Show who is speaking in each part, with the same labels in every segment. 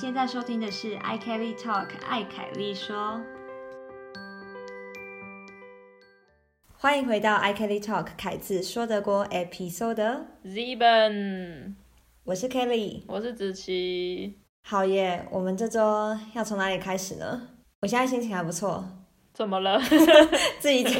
Speaker 1: 现在收听的是 i Kelly Talk，艾凯丽说。欢迎回到 i Kelly Talk，凯子说德国 Episode。
Speaker 2: Zeben，
Speaker 1: 我是 Kelly，
Speaker 2: 我是子琪，
Speaker 1: 好耶！我们这周要从哪里开始呢？我现在心情还不错，
Speaker 2: 怎么了？
Speaker 1: 自己讲。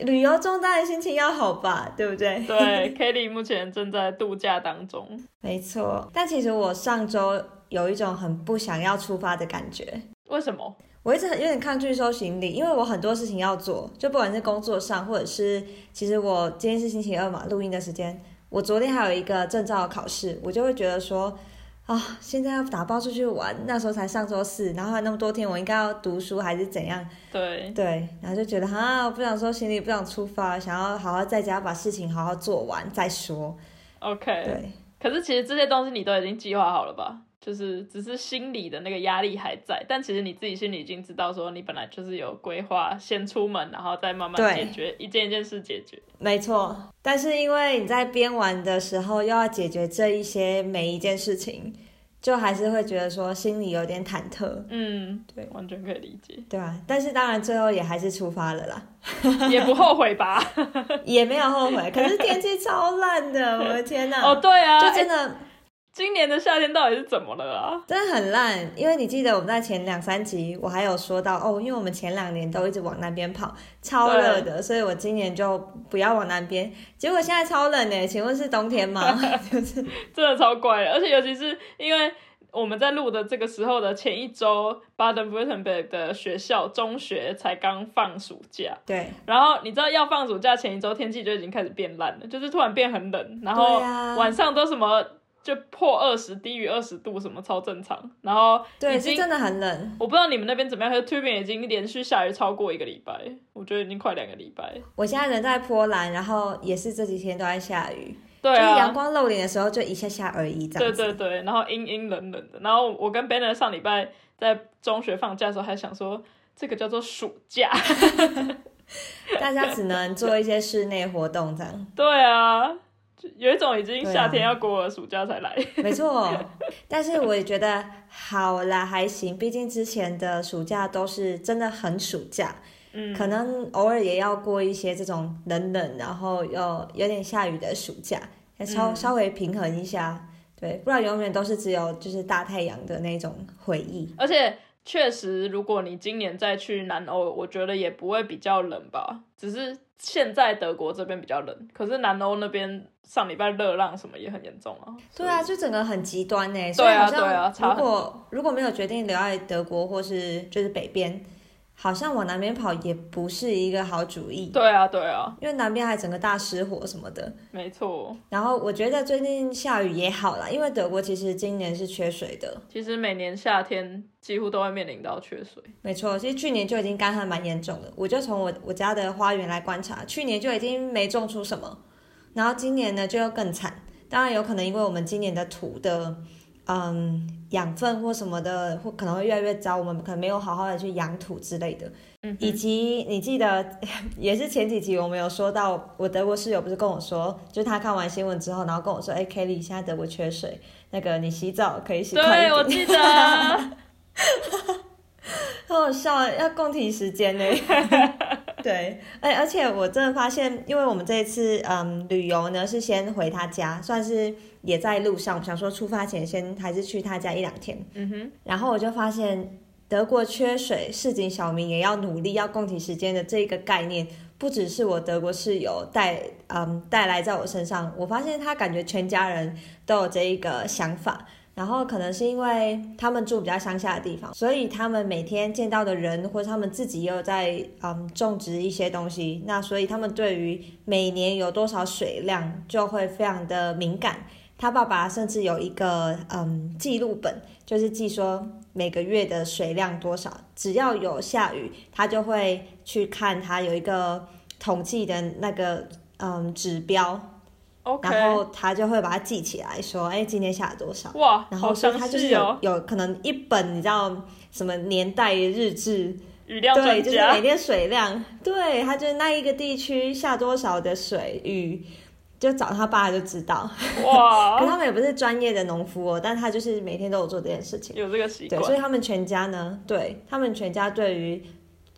Speaker 1: 旅游中当然心情要好吧，对不对？
Speaker 2: 对，Kelly 目前正在度假当中。
Speaker 1: 没错，但其实我上周有一种很不想要出发的感觉。
Speaker 2: 为什么？
Speaker 1: 我一直很有点抗拒收行李，因为我很多事情要做，就不管是工作上，或者是其实我今天是星期二嘛，录音的时间，我昨天还有一个证照的考试，我就会觉得说，啊，现在要打包出去玩，那时候才上周四，然后还那么多天，我应该要读书还是怎样？
Speaker 2: 对，
Speaker 1: 对，然后就觉得啊，我不想收行李，不想出发，想要好好在家把事情好好做完再说。
Speaker 2: OK。
Speaker 1: 对，
Speaker 2: 可是其实这些东西你都已经计划好了吧？就是只是心里的那个压力还在，但其实你自己心里已经知道，说你本来就是有规划，先出门，然后再慢慢解决一件一件事解决。
Speaker 1: 没错。但是因为你在边玩的时候又要解决这一些每一件事情，就还是会觉得说心里有点忐忑，
Speaker 2: 嗯，
Speaker 1: 对
Speaker 2: 完全可以理解，
Speaker 1: 对吧？但是当然最后也还是出发了啦，
Speaker 2: 也不后悔吧？
Speaker 1: 也没有后悔。可是天气超烂的，我的天呐！
Speaker 2: 哦，对啊，哎
Speaker 1: 就真的
Speaker 2: 今年的夏天到底是怎么了啊？
Speaker 1: 真的很烂，因为你记得我们在前两三集我还有说到哦，因为我们前两年都一直往南边跑，超热的，所以我今年就不要往南边。结果现在超冷呢，请问是冬天吗？就是
Speaker 2: 真的超怪的，而且尤其是因为我们在录的这个时候的前一周，Baden-Württemberg 的学校中学才刚放暑假，
Speaker 1: 对
Speaker 2: 然后你知道要放暑假前一周天气就已经开始变烂了，就是突然变很冷，然后晚上都什么就破二十、低于二十度，什么超正常，然后
Speaker 1: 对，
Speaker 2: 已经
Speaker 1: 是真的很冷。
Speaker 2: 我不知道你们那边怎么样，可是 t u b i n 已经连续下雨超过一个礼拜，我觉得已经快两个礼拜。
Speaker 1: 我现在人在波兰，然后也是这几天都在下雨，
Speaker 2: 对
Speaker 1: 就是阳
Speaker 2: 啊，
Speaker 1: 光露脸的时候就一下下而已，这
Speaker 2: 对
Speaker 1: 样子。
Speaker 2: 对对，然后阴阴冷冷的，然后我跟 Banner 上礼拜在中学放假的时候还想说，这个叫做暑假。
Speaker 1: 大家只能做一些室内活动这样。
Speaker 2: 对啊，就有一种已经夏天要过了，暑假才来。
Speaker 1: 没错，但是我也觉得好啦，还行，毕竟之前的暑假都是真的很暑假，
Speaker 2: 嗯，
Speaker 1: 可能偶尔也要过一些这种冷冷，然后又有点下雨的暑假，要稍、
Speaker 2: 嗯
Speaker 1: 稍微平衡一下，对，不然永远都是只有就是大太阳的那种回忆。
Speaker 2: 而且确实，如果你今年再去南欧，我觉得也不会比较冷吧，只是现在德国这边比较冷，可是南欧那边上礼拜热浪什么也很严重啊。
Speaker 1: 对啊，就整个很极端呢。欸
Speaker 2: 对啊
Speaker 1: 好
Speaker 2: 对啊
Speaker 1: 如果如果没有决定留在德国或是就是北边，好像往南边跑也不是一个好主意。
Speaker 2: 对啊，对啊，
Speaker 1: 因为南边还整个大失火什么的。
Speaker 2: 没错。
Speaker 1: 然后我觉得最近下雨也好啦，因为德国其实今年是缺水的。
Speaker 2: 其实每年夏天几乎都会面临到缺水。
Speaker 1: 没错，其实去年就已经干旱蛮严重的。我就从我我家的花园来观察，去年就已经没种出什么，然后今年呢就又更惨。当然有可能因为我们今年的土的嗯养分或什么的，或可能会越来越糟，我们可能没有好好的去养土之类的。
Speaker 2: 嗯
Speaker 1: 以及你记得，也是前几集我们有说到，我德国室友不是跟我说，就是他看完新闻之后，然后跟我说，哎、e l y 现在德国缺水，那个你洗澡可以洗快一
Speaker 2: 对，我记得。
Speaker 1: 好好笑啊，要共体时间呢。对，哎，而且我真的发现，因为我们这一次嗯旅游呢是先回他家，算是也在路上，我想说出发前先还是去他家一两天，
Speaker 2: 嗯哼，
Speaker 1: 然后我就发现德国缺水，市井小民也要努力要共体时间的这个概念，不只是我德国室友带嗯带来在我身上，我发现他感觉全家人都有这一个想法。然后可能是因为他们住比较乡下的地方，所以他们每天见到的人，或者他们自己也有在嗯种植一些东西，那所以他们对于每年有多少水量就会非常的敏感。他爸爸甚至有一个嗯记录本，就是记说每个月的水量多少，只要有下雨，他就会去看他有一个统计的那个嗯指标
Speaker 2: ，OK，
Speaker 1: 然后他就会把它记起来，说，哎，今天下了多少。
Speaker 2: 哇，
Speaker 1: 然后他就是有、
Speaker 2: 哦，
Speaker 1: 有可能一本你知道什么年代日志，
Speaker 2: 雨量
Speaker 1: 对，就是每，天水量，对，他就是那一个地区下多少的水雨，就找他爸就知道。
Speaker 2: 哇
Speaker 1: 可，他们也不是专业的农夫哦，但他就是每天都有做这件事情。
Speaker 2: 有这个习
Speaker 1: 对，
Speaker 2: 惯
Speaker 1: 所以他们全家呢，对他们全家对于，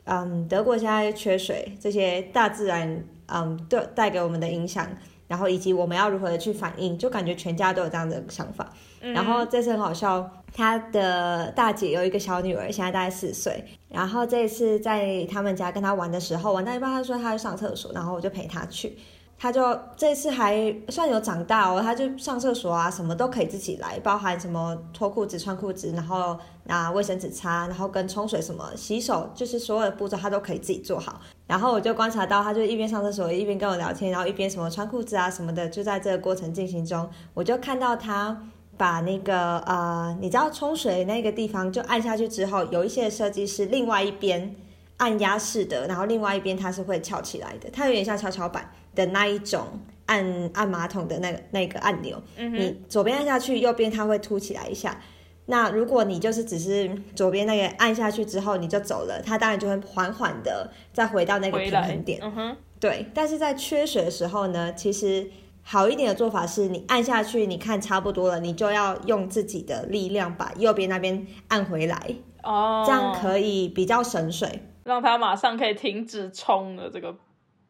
Speaker 1: 嗯，德国现在缺水这些大自然，嗯，对带给我们的影响，然后以及我们要如何的去反应，就感觉全家都有这样的想法。
Speaker 2: 嗯
Speaker 1: 然后这次很好笑，他的大姐有一个小女儿，现在大概四岁。然后这一次在他们家跟他玩的时候，玩到一半，他说他要上厕所，然后我就陪他去。他就这次还算有长大哦，他就上厕所啊，什么都可以自己来，包含什么脱裤子、穿裤子，然后拿卫生纸擦，然后跟冲水什么、洗手，就是所有的步骤他都可以自己做好。然后我就观察到，他就一边上厕所一边跟我聊天，然后一边什么穿裤子啊什么的，就在这个过程进行中，我就看到他把那个呃，你知道冲水那个地方就按下去之后，有一些设计是另外一边按压式的，然后另外一边它是会翘起来的，它有点像跷跷板的那一种按按马桶的那个那个按钮，
Speaker 2: 嗯，
Speaker 1: 你左边按下去，右边它会凸起来一下。那如果你就是只是左边那个按下去之后你就走了，它当然就会缓缓的再回到那个平衡点。
Speaker 2: 嗯哼，
Speaker 1: 对，但是在缺水的时候呢，其实好一点的做法是你按下去，你看差不多了，你就要用自己的力量把右边那边按回来，
Speaker 2: 哦，
Speaker 1: 这样可以比较省水。
Speaker 2: 让它马上可以停止冲的这个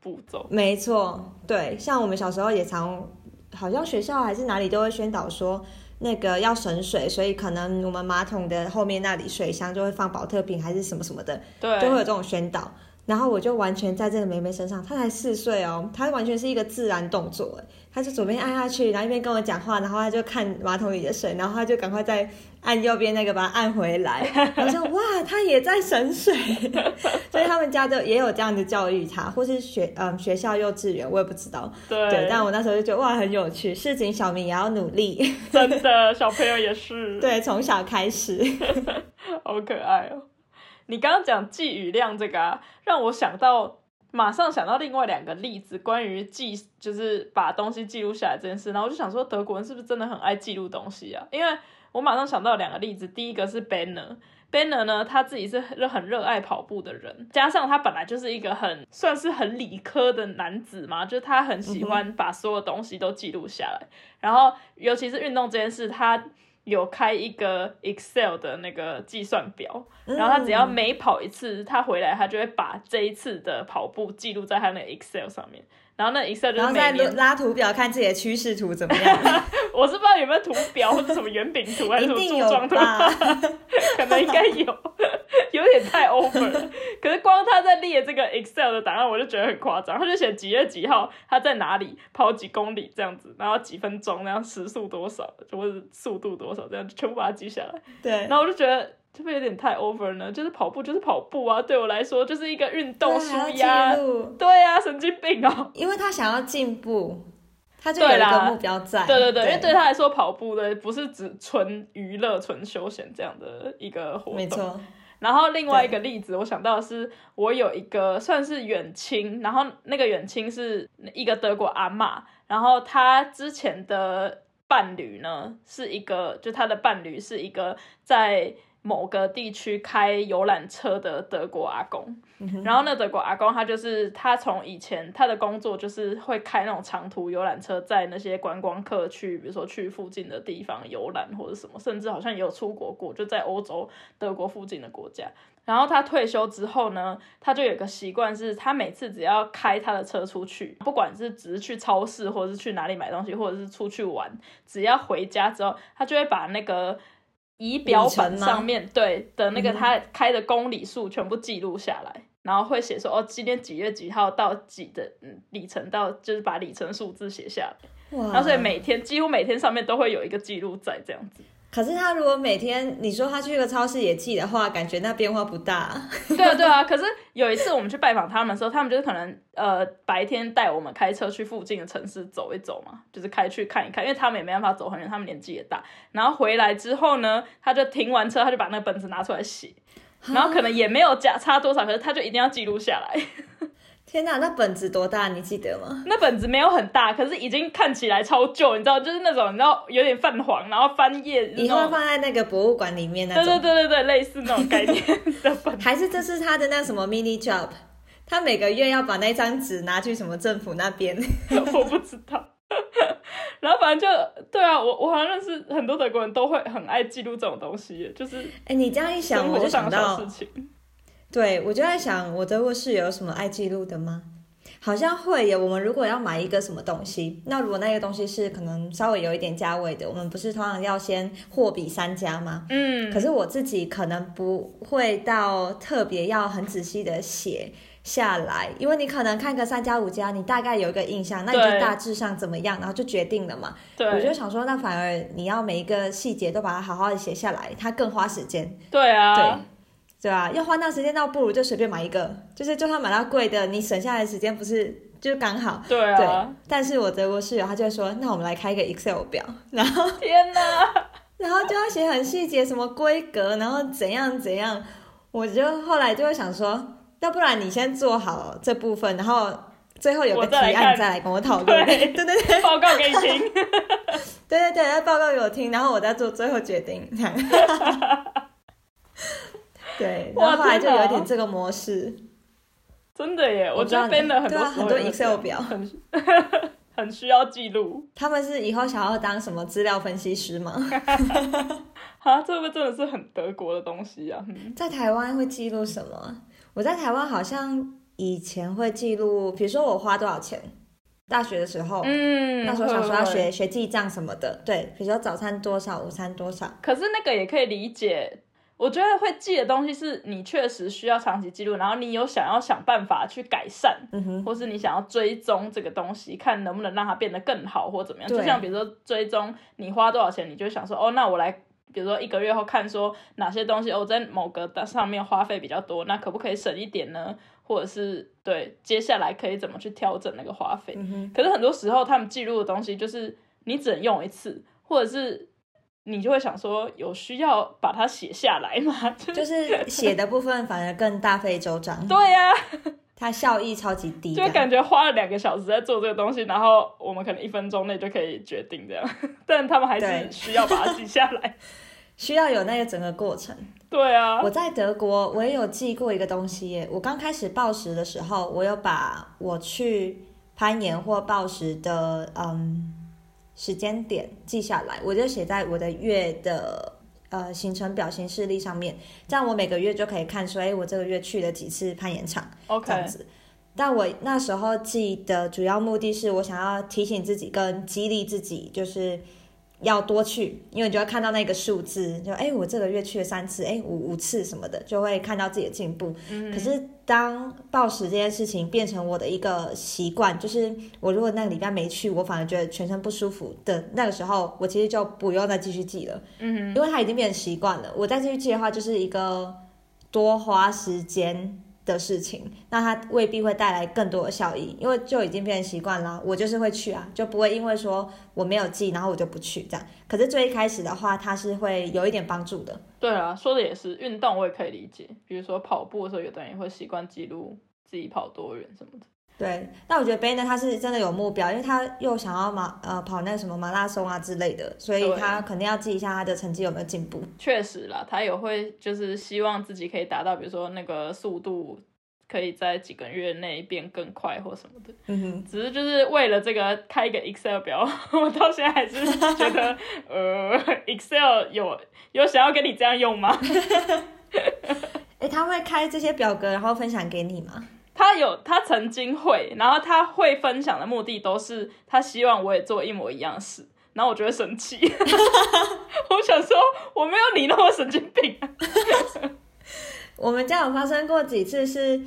Speaker 2: 步骤。
Speaker 1: 没错，对，像我们小时候也常，好像学校还是哪里都会宣导说。那个要省水，所以可能我们马桶的后面那里水箱就会放保特瓶还是什么什么的，
Speaker 2: 对，
Speaker 1: 就会有这种宣导。然后我就完全在这个妹妹身上，她才四岁哦，她完全是一个自然动作，哎，她就左边按下去，然后一边跟我讲话，然后她就看马桶里的水，然后她就赶快再按右边那个把它按回来。我说哇，她也在省水，所以他们家就也有这样的教育她，或是学嗯学校幼稚园，我也不知道。
Speaker 2: 对
Speaker 1: 对，但我那时候就觉得哇很有趣，市井小民也要努力，
Speaker 2: 真的 小朋友也是，
Speaker 1: 对，从小开始。
Speaker 2: 好可爱哦。你刚刚讲记语量这个啊，让我想到，马上想到另外两个例子，关于记，就是把东西记录下来这件事。然后我就想说，德国人是不是真的很爱记录东西啊？因为我马上想到两个例子，第一个是 Banner。Banner 呢，他自己是很很热爱跑步的人，加上他本来就是一个很算是很理科的男子嘛，就是他很喜欢把所有东西都记录下来。然后尤其是运动这件事，他有开一个 Excel 的那个计算表，然后他只要
Speaker 1: 嗯
Speaker 2: 每跑一次，他回来他就会把这一次的跑步记录在他那个 Excel 上面。然后那 Excel 就
Speaker 1: 然后再
Speaker 2: 是每年，
Speaker 1: 拉图表看自己的趋势图怎么样，
Speaker 2: 我是不知道有没有图表或者什么圆饼图还是什么柱状图，
Speaker 1: 吧？
Speaker 2: 可能应该有，有点太 over 了。可是光他在列这个 Excel 的档案，我就觉得很夸张。他就写几月几号，他在哪里跑几公里这样子，然后几分钟，然后时速多少，或者是速度多少，这样全部把它记下来。
Speaker 1: 对
Speaker 2: 然，后我就觉得。会不会有点太 over 呢？就是跑步就是跑步啊，对我来说就是一个运动舒压对啊、神经病哦！
Speaker 1: 因为他想要进步，他就有一个目标在。
Speaker 2: 对对对，因为对他来说，跑步的不是只纯娱乐、纯休闲这样的一个活动。
Speaker 1: 没错，
Speaker 2: 然后另外一个例子，我想到的是，我有一个算是远亲，然后那个远亲是一个德国阿嬷，然后她之前的伴侣呢是一个，就她的伴侣是一个在某个地区开游览车的德国阿公。然后那德国阿公他就是他从以前他的工作就是会开那种长途游览车，在那些观光客去，比如说去附近的地方游览或者什么，甚至好像也有出国过，就在欧洲、德国附近的国家。然后他退休之后呢，他就有个习惯，是他每次只要开他的车出去，不管是只是去超市，或者是去哪里买东西，或者是出去玩，只要回家之后，他就会把那个仪表板上面对的那个他开的公里数全部记录下来。然后会写说哦，今天几月几号到几的嗯里程到，就是把里程数字写下来。然后所以每天几乎每天上面都会有一个记录在这样子。
Speaker 1: 可是他如果每天你说他去个超市也记的话，感觉那变化不大。
Speaker 2: 对啊，对啊。可是有一次我们去拜访他们的时候，他们就是可能呃白天带我们开车去附近的城市走一走嘛，就是开去看一看，因为他们也没办法走很远，他们年纪也大。然后回来之后呢，他就停完车，他就把那个本子拿出来写，然后可能也没有加差多少，可是他就一定要记录下来。
Speaker 1: 天哪，那本子多大？你记得吗？
Speaker 2: 那本子没有很大，可是已经看起来超旧，你知道，就是那种你知道有点泛黄，然后翻页
Speaker 1: 以后。放在那个博物馆里面那
Speaker 2: 对
Speaker 1: 种。
Speaker 2: 对对对对，类似那种概念的本子。
Speaker 1: 还是这是他的那什么 mini job？他每个月要把那张纸拿去什么政府那边？
Speaker 2: 我不知道。然后反正就对啊，我我好像认识很多德国人都会很爱记录这种东西，就是
Speaker 1: 哎，你这样一想，我就想到，对我就在想，我的卧室友有什么爱记录的吗？好像会耶。我们如果要买一个什么东西，那如果那个东西是可能稍微有一点价位的，我们不是通常要先货比三家吗？
Speaker 2: 嗯。
Speaker 1: 可是我自己可能不会到特别要很仔细的写下来，因为你可能看个三家五家，你大概有一个印象，那你就大致上怎么样，然后就决定了嘛。
Speaker 2: 对。
Speaker 1: 我就想说，那反而你要每一个细节都把它好好的写下来，它更花时间。
Speaker 2: 对啊。
Speaker 1: 对。对啊，要花那时间，倒不如就随便买一个，就是就算买到贵的，你省下来时间不是就刚好？
Speaker 2: 对啊。
Speaker 1: 对。但是我德国室友他就会说，那我们来开一个 Excel 表，然后
Speaker 2: 天哪，
Speaker 1: 然后就要写很细节，什么规格，然后怎样怎样。我就后来就会想说，要不然你先做好这部分，然后最后有个提案再来跟我讨论。对对对，
Speaker 2: 报告给你听。
Speaker 1: 对 对对，要报告给我听，然后我再做最后决定。对，然后后来就有点这个模式，
Speaker 2: 真的耶！我觉得编了很多
Speaker 1: 很多 Excel 表，
Speaker 2: 很 很需要记录。
Speaker 1: 他们是以后想要当什么资料分析师吗？
Speaker 2: 啊，这个真的是很德国的东西啊！
Speaker 1: 在台湾会记录什么？我在台湾好像以前会记录，比如说我花多少钱，大学的时候，
Speaker 2: 嗯，
Speaker 1: 那时候想说要学学记账什么的，对，比如说早餐多少，午餐多少。
Speaker 2: 可是那个也可以理解。我觉得会记的东西是你确实需要长期记录，然后你有想要想办法去改善，或是你想要追踪这个东西，看能不能让它变得更好或怎么样。就像比如说追踪你花多少钱，你就想说哦，那我来，比如说一个月后看说哪些东西哦在某个的上面花费比较多，那可不可以省一点呢？或者是对接下来可以怎么去调整那个花费？可是很多时候他们记录的东西就是你只能用一次，或者是。你就会想说，有需要把它写下来吗？
Speaker 1: 就是写的部分反而更大费周章。
Speaker 2: 对呀，
Speaker 1: 它效益超级低，
Speaker 2: 就感觉花了两个小时在做这个东西，然后我们可能一分钟内就可以决定这样，但他们还是需要把它记下来，
Speaker 1: 需要有那个整个过程。
Speaker 2: 对啊，
Speaker 1: 我在德国我也有记过一个东西耶。我刚开始报时的时候，我有把我去攀岩或报时的嗯。时间点记下来，我就写在我的月的呃行程表行事历上面，这样我每个月就可以看说，哎，我这个月去了几次攀岩场，OK，，这样子。但我那时候记的主要目的是我想要提醒自己跟激励自己，就是。要多去，因为你就会看到那个数字，就哎，我这个月去了三次，哎，五五次什么的，就会看到自己的进步。
Speaker 2: 嗯。
Speaker 1: 可是当暴食这件事情变成我的一个习惯，就是我如果那个礼拜没去，我反而觉得全身不舒服的那个时候，我其实就不用再继续记了。
Speaker 2: 嗯
Speaker 1: 因为它已经变成习惯了，我再继续记的话，就是一个多花时间。的事情，那它未必会带来更多的效益，因为就已经变成习惯了。我就是会去啊，就不会因为说我没有记，然后我就不去这样。可是最一开始的话，它是会有一点帮助的。
Speaker 2: 对啊，说的也是，运动我也可以理解。比如说跑步的时候，有的人也会习惯记录自己跑多远什么的。
Speaker 1: 对，那我觉得 Ben 呢，他是真的有目标，因为他又想要马呃跑那个什么马拉松啊之类的，所以他肯定要记一下他的成绩有没有进步。
Speaker 2: 确实啦，他也会就是希望自己可以达到，比如说那个速度可以在几个月内变更快或什么的。
Speaker 1: 嗯哼，
Speaker 2: 只是就是为了这个开一个 Excel 表，我到现在还是觉得 呃 Excel 有有想要跟你这样用吗？
Speaker 1: 哎，他会开这些表格然后分享给你吗？
Speaker 2: 他有，他曾经会，然后他会分享的目的都是他希望我也做一模一样事，然后我就会生气。我想说，我没有你那么神经病。
Speaker 1: 我们家有发生过几次是。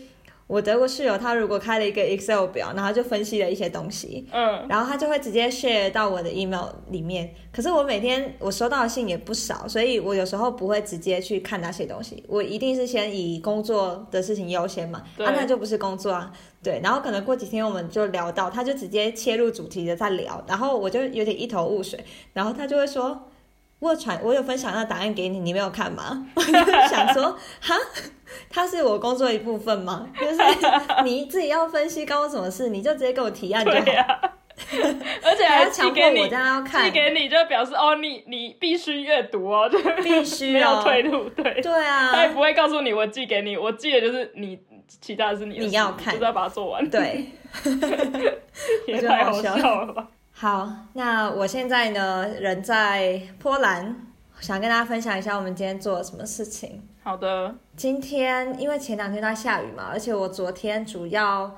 Speaker 1: 我德国室友他如果开了一个 Excel 表，然后就分析了一些东西，
Speaker 2: 嗯，
Speaker 1: 然后他就会直接 share 到我的 email 里面。可是我每天我收到的信也不少，所以我有时候不会直接去看那些东西，我一定是先以工作的事情优先嘛。啊，那就不是工作啊，对。然后可能过几天我们就聊到，他就直接切入主题的在聊，然后我就有点一头雾水，然后他就会说。我传，我有分享那答案给你，你没有看吗？我就想说，哈，它是我工作一部分吗？就是你 自己要分析关我什么事，你就直接给我提案就好。
Speaker 2: 而且还
Speaker 1: 强
Speaker 2: 迫
Speaker 1: 我这样要看，
Speaker 2: 寄给你就表示哦，你你必须阅读哦，就
Speaker 1: 必须
Speaker 2: 没有退路，对。
Speaker 1: 对啊，
Speaker 2: 他也不会告诉你我寄给你，我寄的就是你，其他的是你
Speaker 1: 你要看，
Speaker 2: 就是要把它做完，
Speaker 1: 对，
Speaker 2: 也太好笑了吧。
Speaker 1: 好，那我现在呢人在波兰，想跟大家分享一下我们今天做了什么事情。
Speaker 2: 好的，
Speaker 1: 今天因为前两天都在下雨嘛，而且我昨天主要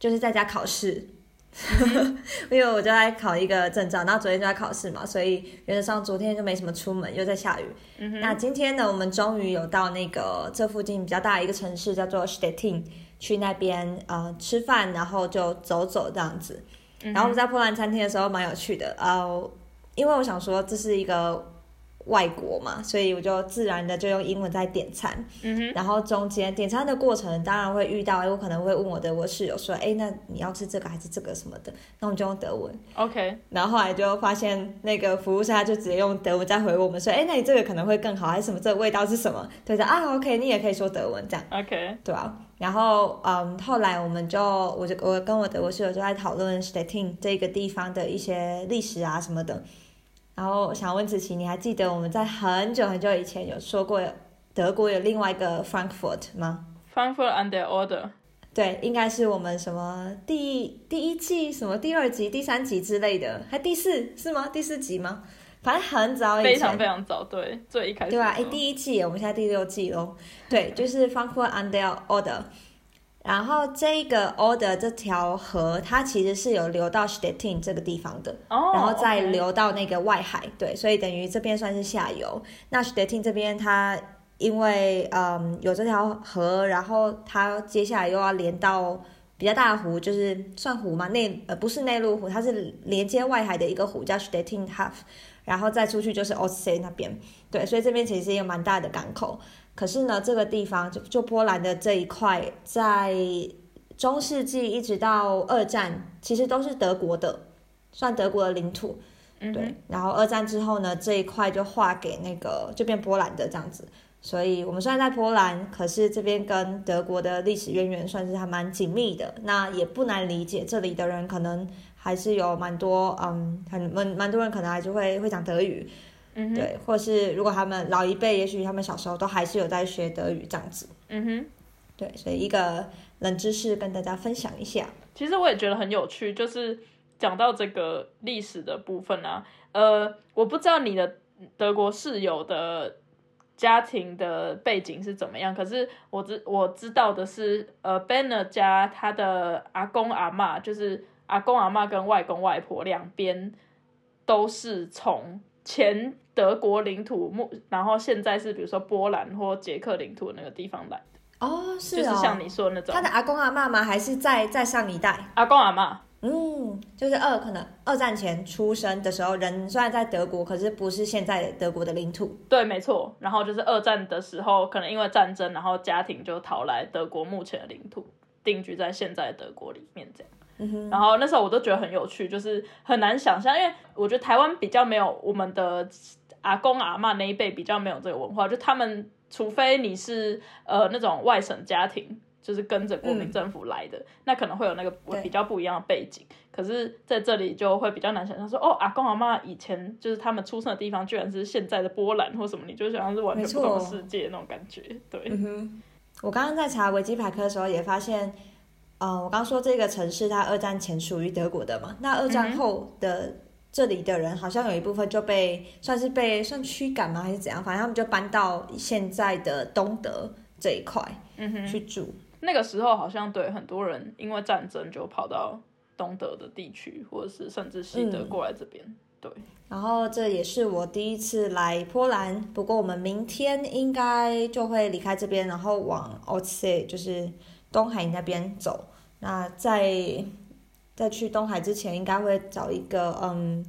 Speaker 1: 就是在家考试，因为我就在考一个证照，然后昨天就在考试嘛，所以原则上昨天就没什么出门，又在下雨。
Speaker 2: 嗯
Speaker 1: 那今天呢，我们终于有到那个这附近比较大的一个城市，叫做 Stettin，去那边呃吃饭，然后就走走这样子。然后我们在波兰餐厅的时候蛮有趣的，呃，因为我想说这是一个外国嘛，所以我就自然的就用英文在点餐。
Speaker 2: 嗯哼，
Speaker 1: 然后中间点餐的过程，当然会遇到，哎，我可能会问我的我室友说，哎，那你要吃这个还是这个什么的？那我们就用德文。
Speaker 2: OK，
Speaker 1: 然后后来就发现那个服务生他就直接用德文再回我们说，哎，那你这个可能会更好，还是什么？这个味道是什么？对的啊，OK，你也可以说德文这样。
Speaker 2: OK，
Speaker 1: 对啊，然后嗯，后来我们就我就我跟我德国室友就在讨论 Stettin 这个地方的一些历史啊什么的。然后想问子琪，你还记得我们在很久很久以前有说过德国有另外一个 Frankfurt 吗
Speaker 2: ？Frankfurt and their order。
Speaker 1: 对，应该是我们什么第第一季什么第二集、第三集之类的，还第四是吗？第四集吗？反正很早以前，
Speaker 2: 非常非常早，对，最一开始
Speaker 1: 对吧、哎，第一季，我们现在第六季喽。对，就是 Frankfurt and their order。然后这个 order 这条河，它其实是有流到 Stettin 这个地方的，
Speaker 2: 哦，
Speaker 1: 然后再流到那个外海。对，所以等于这边算是下游。那 Stettin 这边它因为嗯有这条河，然后它接下来又要连到比较大的湖，就是算湖嘛，内呃不是内陆湖，它是连接外海的一个湖，叫 Stettin Half，然后再出去就是 Ostsee 那边。对，所以这边其实也有蛮大的港口。可是呢，这个地方就就波兰的这一块，在中世纪一直到二战，其实都是德国的，算德国的领土。
Speaker 2: 嗯
Speaker 1: 对，然后二战之后呢，这一块就划给那个就变波兰的这样子。所以我们虽然在波兰，可是这边跟德国的历史渊源算是还蛮紧密的。那也不难理解，这里的人可能还是有蛮多嗯，很蛮蛮多人可能还是会会讲德语，对，或是如果他们老一辈，也许他们小时候都还是有在学德语这样子。
Speaker 2: 嗯哼。
Speaker 1: 对，所以一个冷知识跟大家分享一下。
Speaker 2: 其实我也觉得很有趣，就是讲到这个历史的部分啊，呃，我不知道你的德国室友的家庭的背景是怎么样，可是我知我知道的是，呃，Banner 家他的阿公阿妈，就是阿公阿妈跟外公外婆两边都是从前德国领土目，然后现在是比如说波兰或捷克领土那个地方来，
Speaker 1: 哦，是
Speaker 2: 就是
Speaker 1: 哦，
Speaker 2: 像你说的那种
Speaker 1: 他的阿公阿妈吗？还是在在上一代？
Speaker 2: 阿公阿妈。
Speaker 1: 嗯，就是二可能二战前出生的时候，人虽然在德国，可是不是现在德国的领土。
Speaker 2: 对，没错。然后就是二战的时候，可能因为战争，然后家庭就逃来德国目前的领土，定居在现在的德国里面这样。
Speaker 1: 嗯，
Speaker 2: 然后那时候我都觉得很有趣，就是很难想象，因为我觉得台湾比较没有我们的阿公阿妈那一辈比较没有这个文化，就他们除非你是呃那种外省家庭。就是跟着国民政府来的，那可能会有那个比较不一样的背景。可是在这里就会比较难想象说，哦，阿公阿妈以前就是他们出生的地方，居然是现在的波兰或什么，你就想象是完全不同的世界那种感觉。对，
Speaker 1: 我刚刚在查维基百科的时候也发现，呃，我刚说这个城市它二战前属于德国的嘛，那二战后的这里的人好像有一部分就被算是被算驱赶吗，还是怎样？反正他们就搬到现在的东德这一块
Speaker 2: 嗯哼，
Speaker 1: 去住。
Speaker 2: 那个时候好像对很多人因为战争就跑到东德的地区，或者是甚至西德
Speaker 1: 嗯
Speaker 2: 过来这边。
Speaker 1: 然后这也是我第一次来波兰，不过我们明天应该就会离开这边，然后往 o t s e 就是东海那边走。那在在去东海之前，应该会找一个嗯，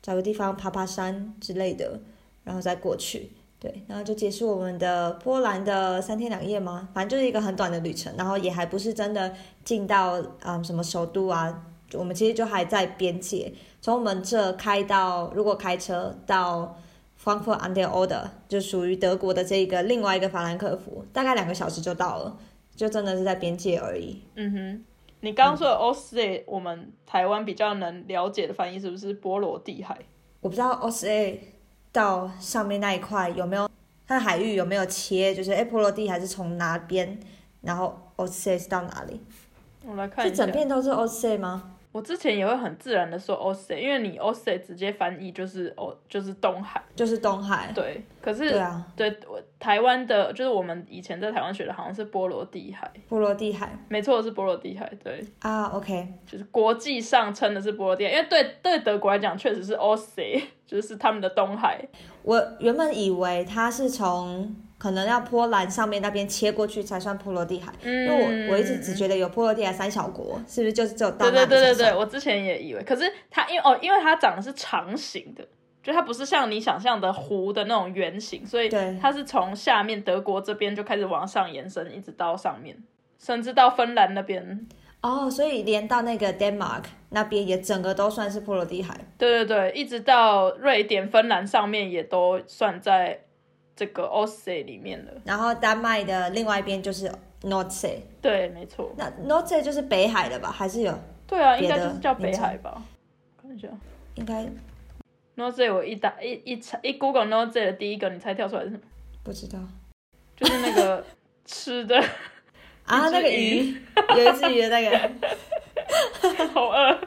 Speaker 1: 找个地方爬爬山之类的，然后再过去。对，然后就结束我们的波兰的三天两夜吗？反正就是一个很短的旅程，然后也还不是真的进到嗯什么首都啊，我们其实就还在边界。从我们这开到，如果开车到 Frankfurt an der Oder，就属于德国的这个另外一个法兰克福，大概两个小时就到了，就真的是在边界而已。
Speaker 2: 嗯哼。你刚刚说的 o s t 我们台湾比较能了解的翻译是不是波罗的海？
Speaker 1: 我不知道 o s a 到上面那一块有没有它的海域有没有切，就是哎波罗的海是从哪边，然后 o s a 是到哪里？
Speaker 2: 我来看一下
Speaker 1: 整。片都是 o s a 吗？
Speaker 2: 我之前也会很自然的说 o s e 因为你 o s e 直接翻译就是哦，就是东海，
Speaker 1: 就是东海。
Speaker 2: 对，可是
Speaker 1: 对啊，
Speaker 2: 对我台湾的，就是我们以前在台湾学的，好像是波罗的海，
Speaker 1: 波罗的海
Speaker 2: 没错，是波罗的海，对，
Speaker 1: 啊，OK，
Speaker 2: 就是国际上称的是波罗的海，因为对对德国来讲，确实是 o s e 就是他们的东海。
Speaker 1: 我原本以为它是从可能要波兰上面那边切过去才算波罗的海，因为我我一直只觉得有波罗的海三小国，是不是就是只有到
Speaker 2: 对对
Speaker 1: 那里才算？
Speaker 2: 对对对，我之前也以为，可是它因为哦，因为它长得是长形的，就它不是像你想象的弧的那种圆形，所以
Speaker 1: 对
Speaker 2: 它是从下面德国这边就开始往上延伸，一直到上面，甚至到芬兰那边。
Speaker 1: 哦，所以连到那个 Denmark 那边也整个都算是波罗的海。
Speaker 2: 对对对，一直到瑞典、芬兰上面也都算在这个 o s e 里面了。
Speaker 1: 然后丹麦的另外一边就是 Nordsee，
Speaker 2: 对，没错。
Speaker 1: 那 Nordsee 就是北海的吧？还是有
Speaker 2: 对啊，应该就是叫北海吧？看一下
Speaker 1: 应该
Speaker 2: Nose 我一打一一查一 Google Nose 的第一个，你猜跳出来是什么？
Speaker 1: 不知道
Speaker 2: 就是那个 吃的，
Speaker 1: 啊？那个
Speaker 2: 鱼
Speaker 1: 鱼有一只鱼的那个。
Speaker 2: 好饿。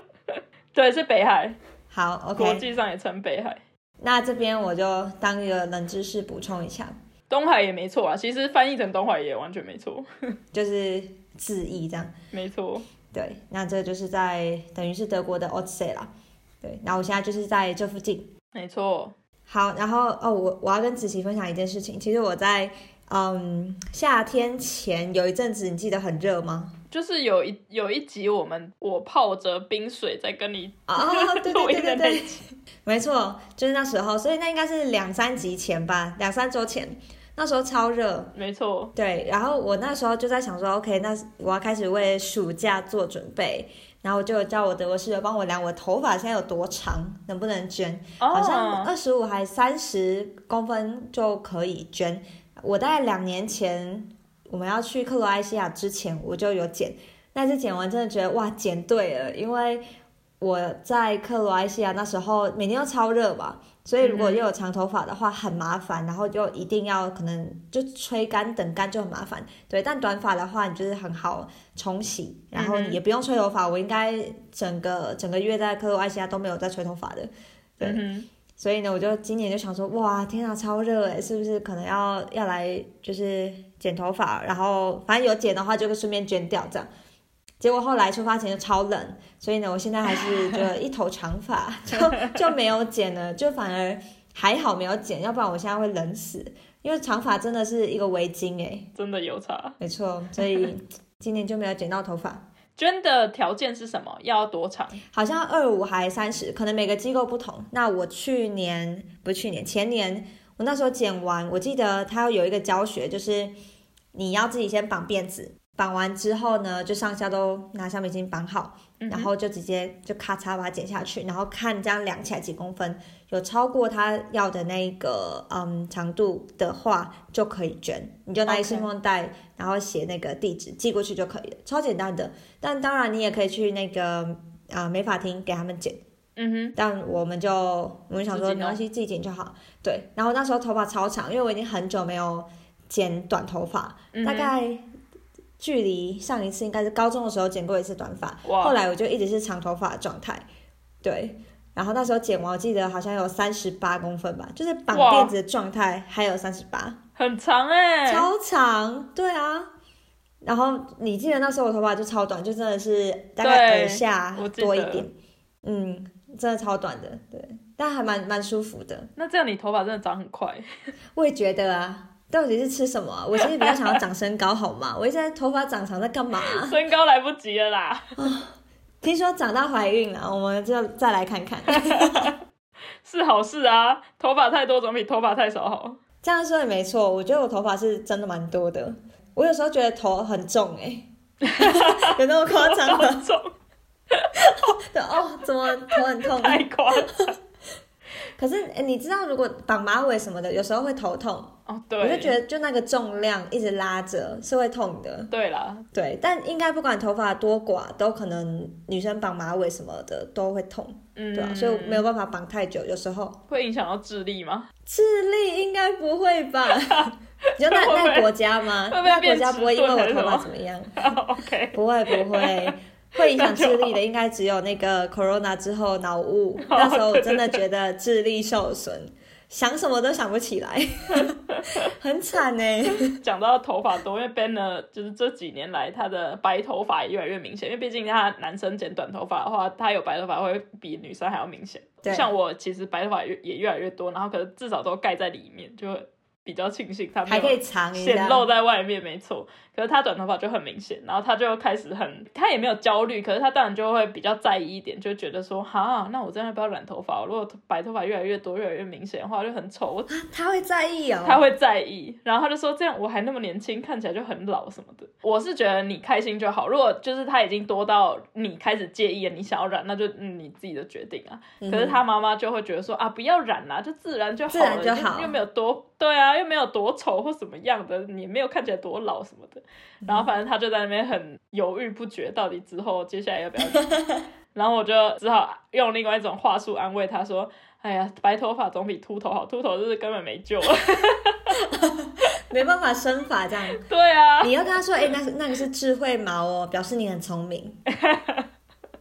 Speaker 2: 对，是北海，
Speaker 1: 好
Speaker 2: 国
Speaker 1: ，OK，国
Speaker 2: 际上也称北海。
Speaker 1: 那这边我就当一个冷知识补充一下，
Speaker 2: 东海也没错啊，其实翻译成东海也完全没错，
Speaker 1: 就是字义这样。
Speaker 2: 没错。
Speaker 1: 对，那这就是在等于是德国的 o t s e 啦。对，然后我现在就是在这附近。
Speaker 2: 没错，
Speaker 1: 好，然后哦，我我要跟子琪分享一件事情。其实我在嗯夏天前有一阵子，你记得很热吗？
Speaker 2: 就是有一有一集我们我泡着冰水在跟你
Speaker 1: 啊，对对对没错，就是那时候，所以那应该是两三集前吧，两三周前，那时候超热。
Speaker 2: 没错，
Speaker 1: 对，然后我那时候就在想说，OK，那我要开始为暑假做准备，然后我就叫我德国室友帮我量我头发现在有多长，能不能卷，好像
Speaker 2: 哦，
Speaker 1: 二十五还三十公分就可以卷。我大概两年前我们要去克罗埃西亚之前，我就有剪，那次剪完真的觉得哇，剪对了，因为我在克罗埃西亚那时候每天都超热嘛，所以如果又有长头发的话很麻烦，然后就一定要可能就吹干等干就很麻烦。对，但短发的话你就是很好冲洗，然后你也不用吹头发。我应该整个整个月在克罗埃西亚都没有在吹头发的。对，
Speaker 2: 嗯
Speaker 1: 所以呢，我就今年就想说，哇，天啊，超热哎，是不是可能要要来就是剪头发，然后反正有剪的话就顺便捐掉这样。结果后来出发前就超冷，所以呢，我现在还是就一头长发，就就没有剪了，就反而还好没有剪，要不然我现在会冷死，因为长发真的是一个围巾哎，
Speaker 2: 哼，真的有差。
Speaker 1: 没错，所以今年就没有剪到头发。
Speaker 2: 捐的条件是什么？要多长？
Speaker 1: 好像二五还三十，可能每个机构不同。那我去年不是去年，前年我那时候剪完，我记得他有一个教学，就是你要自己先绑辫子，绑完之后呢，就上下都拿橡皮筋绑好，
Speaker 2: 嗯
Speaker 1: 然后就直接就咔嚓把它剪下去，然后看这样量起来几公分，有超过他要的那个嗯长度的话，就可以卷。你就拿一信封袋然后写那个地址寄过去就可以了，超简单的。但当然你也可以去那个啊、美发厅给他们剪，
Speaker 2: 嗯哼，
Speaker 1: 但我们就我们想说没关系，自己剪就好。对，然后那时候头发超长，因为我已经很久没有剪短头发，
Speaker 2: 嗯
Speaker 1: 大概距离上一次应该是高中的时候剪过一次短发，
Speaker 2: 哇。
Speaker 1: 后来我就一直是长头发的状态。对，然后那时候剪完，我记得好像有三十八公分吧，就是绑
Speaker 2: 哇。
Speaker 1: 辫子的状态还有三十八，
Speaker 2: 很长哎、
Speaker 1: 超长。对啊。然后你记得那时候我头发就超短，就真的是大概
Speaker 2: 对
Speaker 1: 耳下多一点，嗯，真的超短的，对，但还蛮蛮舒服的。
Speaker 2: 那这样你头发真的长很快。
Speaker 1: 我也觉得啊，到底是吃什么啊、我其实比较想要长身高，好吗？我一直在头发长长在干嘛啊、
Speaker 2: 身高来不及了啦，
Speaker 1: 听说长大怀孕了，我们就再来看看。
Speaker 2: 是好事啊。头发太多总比头发太少好。
Speaker 1: 这样说也没错，我觉得我头发是真的蛮多的。我有时候觉得头很重哎、有那么夸张吗？
Speaker 2: 重，
Speaker 1: 对哦，怎么头很痛？
Speaker 2: 太夸张。
Speaker 1: 可是、诶你知道，如果绑马尾什么的，有时候会头痛。
Speaker 2: 哦，对，
Speaker 1: 我就觉得，就那个重量一直拉着是会痛的。
Speaker 2: 对啦，
Speaker 1: 对，但应该不管头发多寡，都可能女生绑马尾什么的都会痛，
Speaker 2: 嗯，
Speaker 1: 对啊，所以我没有办法绑太久，有时候
Speaker 2: 会影响到智力吗？
Speaker 1: 智力应该不会吧？你就那那国家吗？那国家不会因为我头发怎么样？
Speaker 2: OK，
Speaker 1: 不会不会，会影响智力的，应该只有那个 corona 之后脑雾，那时候我真的觉得智力受损。想什么都想不起来，很惨呢。
Speaker 2: 讲到头发多，因为 Ben 呢，就是这几年来他的白头发也越来越明显。因为毕竟他男生剪短头发的话，他有白头发会比女生还要明显。像我其实白头发越也越来越多，然后可是至少都盖在里面，就比较庆幸他
Speaker 1: 还可以藏
Speaker 2: 显露在外面，没错。可是他短头发就很明显，然后他就开始很，他也没有焦虑，可是他当然就会比较在意一点，就觉得说，哈，那我真的不要染头发，如果白头发越来越多，越来越明显的话，就很丑。
Speaker 1: 他会在意哦，
Speaker 2: 他会在意，然后他就说，这样我还那么年轻，看起来就很老什么的。我是觉得你开心就好，如果就是他已经多到你开始介意了，你想要染，那就你自己的决定啊。可是他妈妈就会觉得说，啊，不要染啦，就自然就好了，
Speaker 1: 自然就好，
Speaker 2: 又没有多，对啊，又没有多丑或什么样的，你没有看起来多老什么的。然后反正他就在那边很犹豫不决，到底之后接下来要不要？然后我就只好用另外一种话术安慰他说：“哎呀，白头发总比秃头好，秃头就是根本没救了，
Speaker 1: 没办法生发这样。”
Speaker 2: 对啊，
Speaker 1: 你要跟他说：“哎，那那个是智慧毛哦，表示你很聪明。”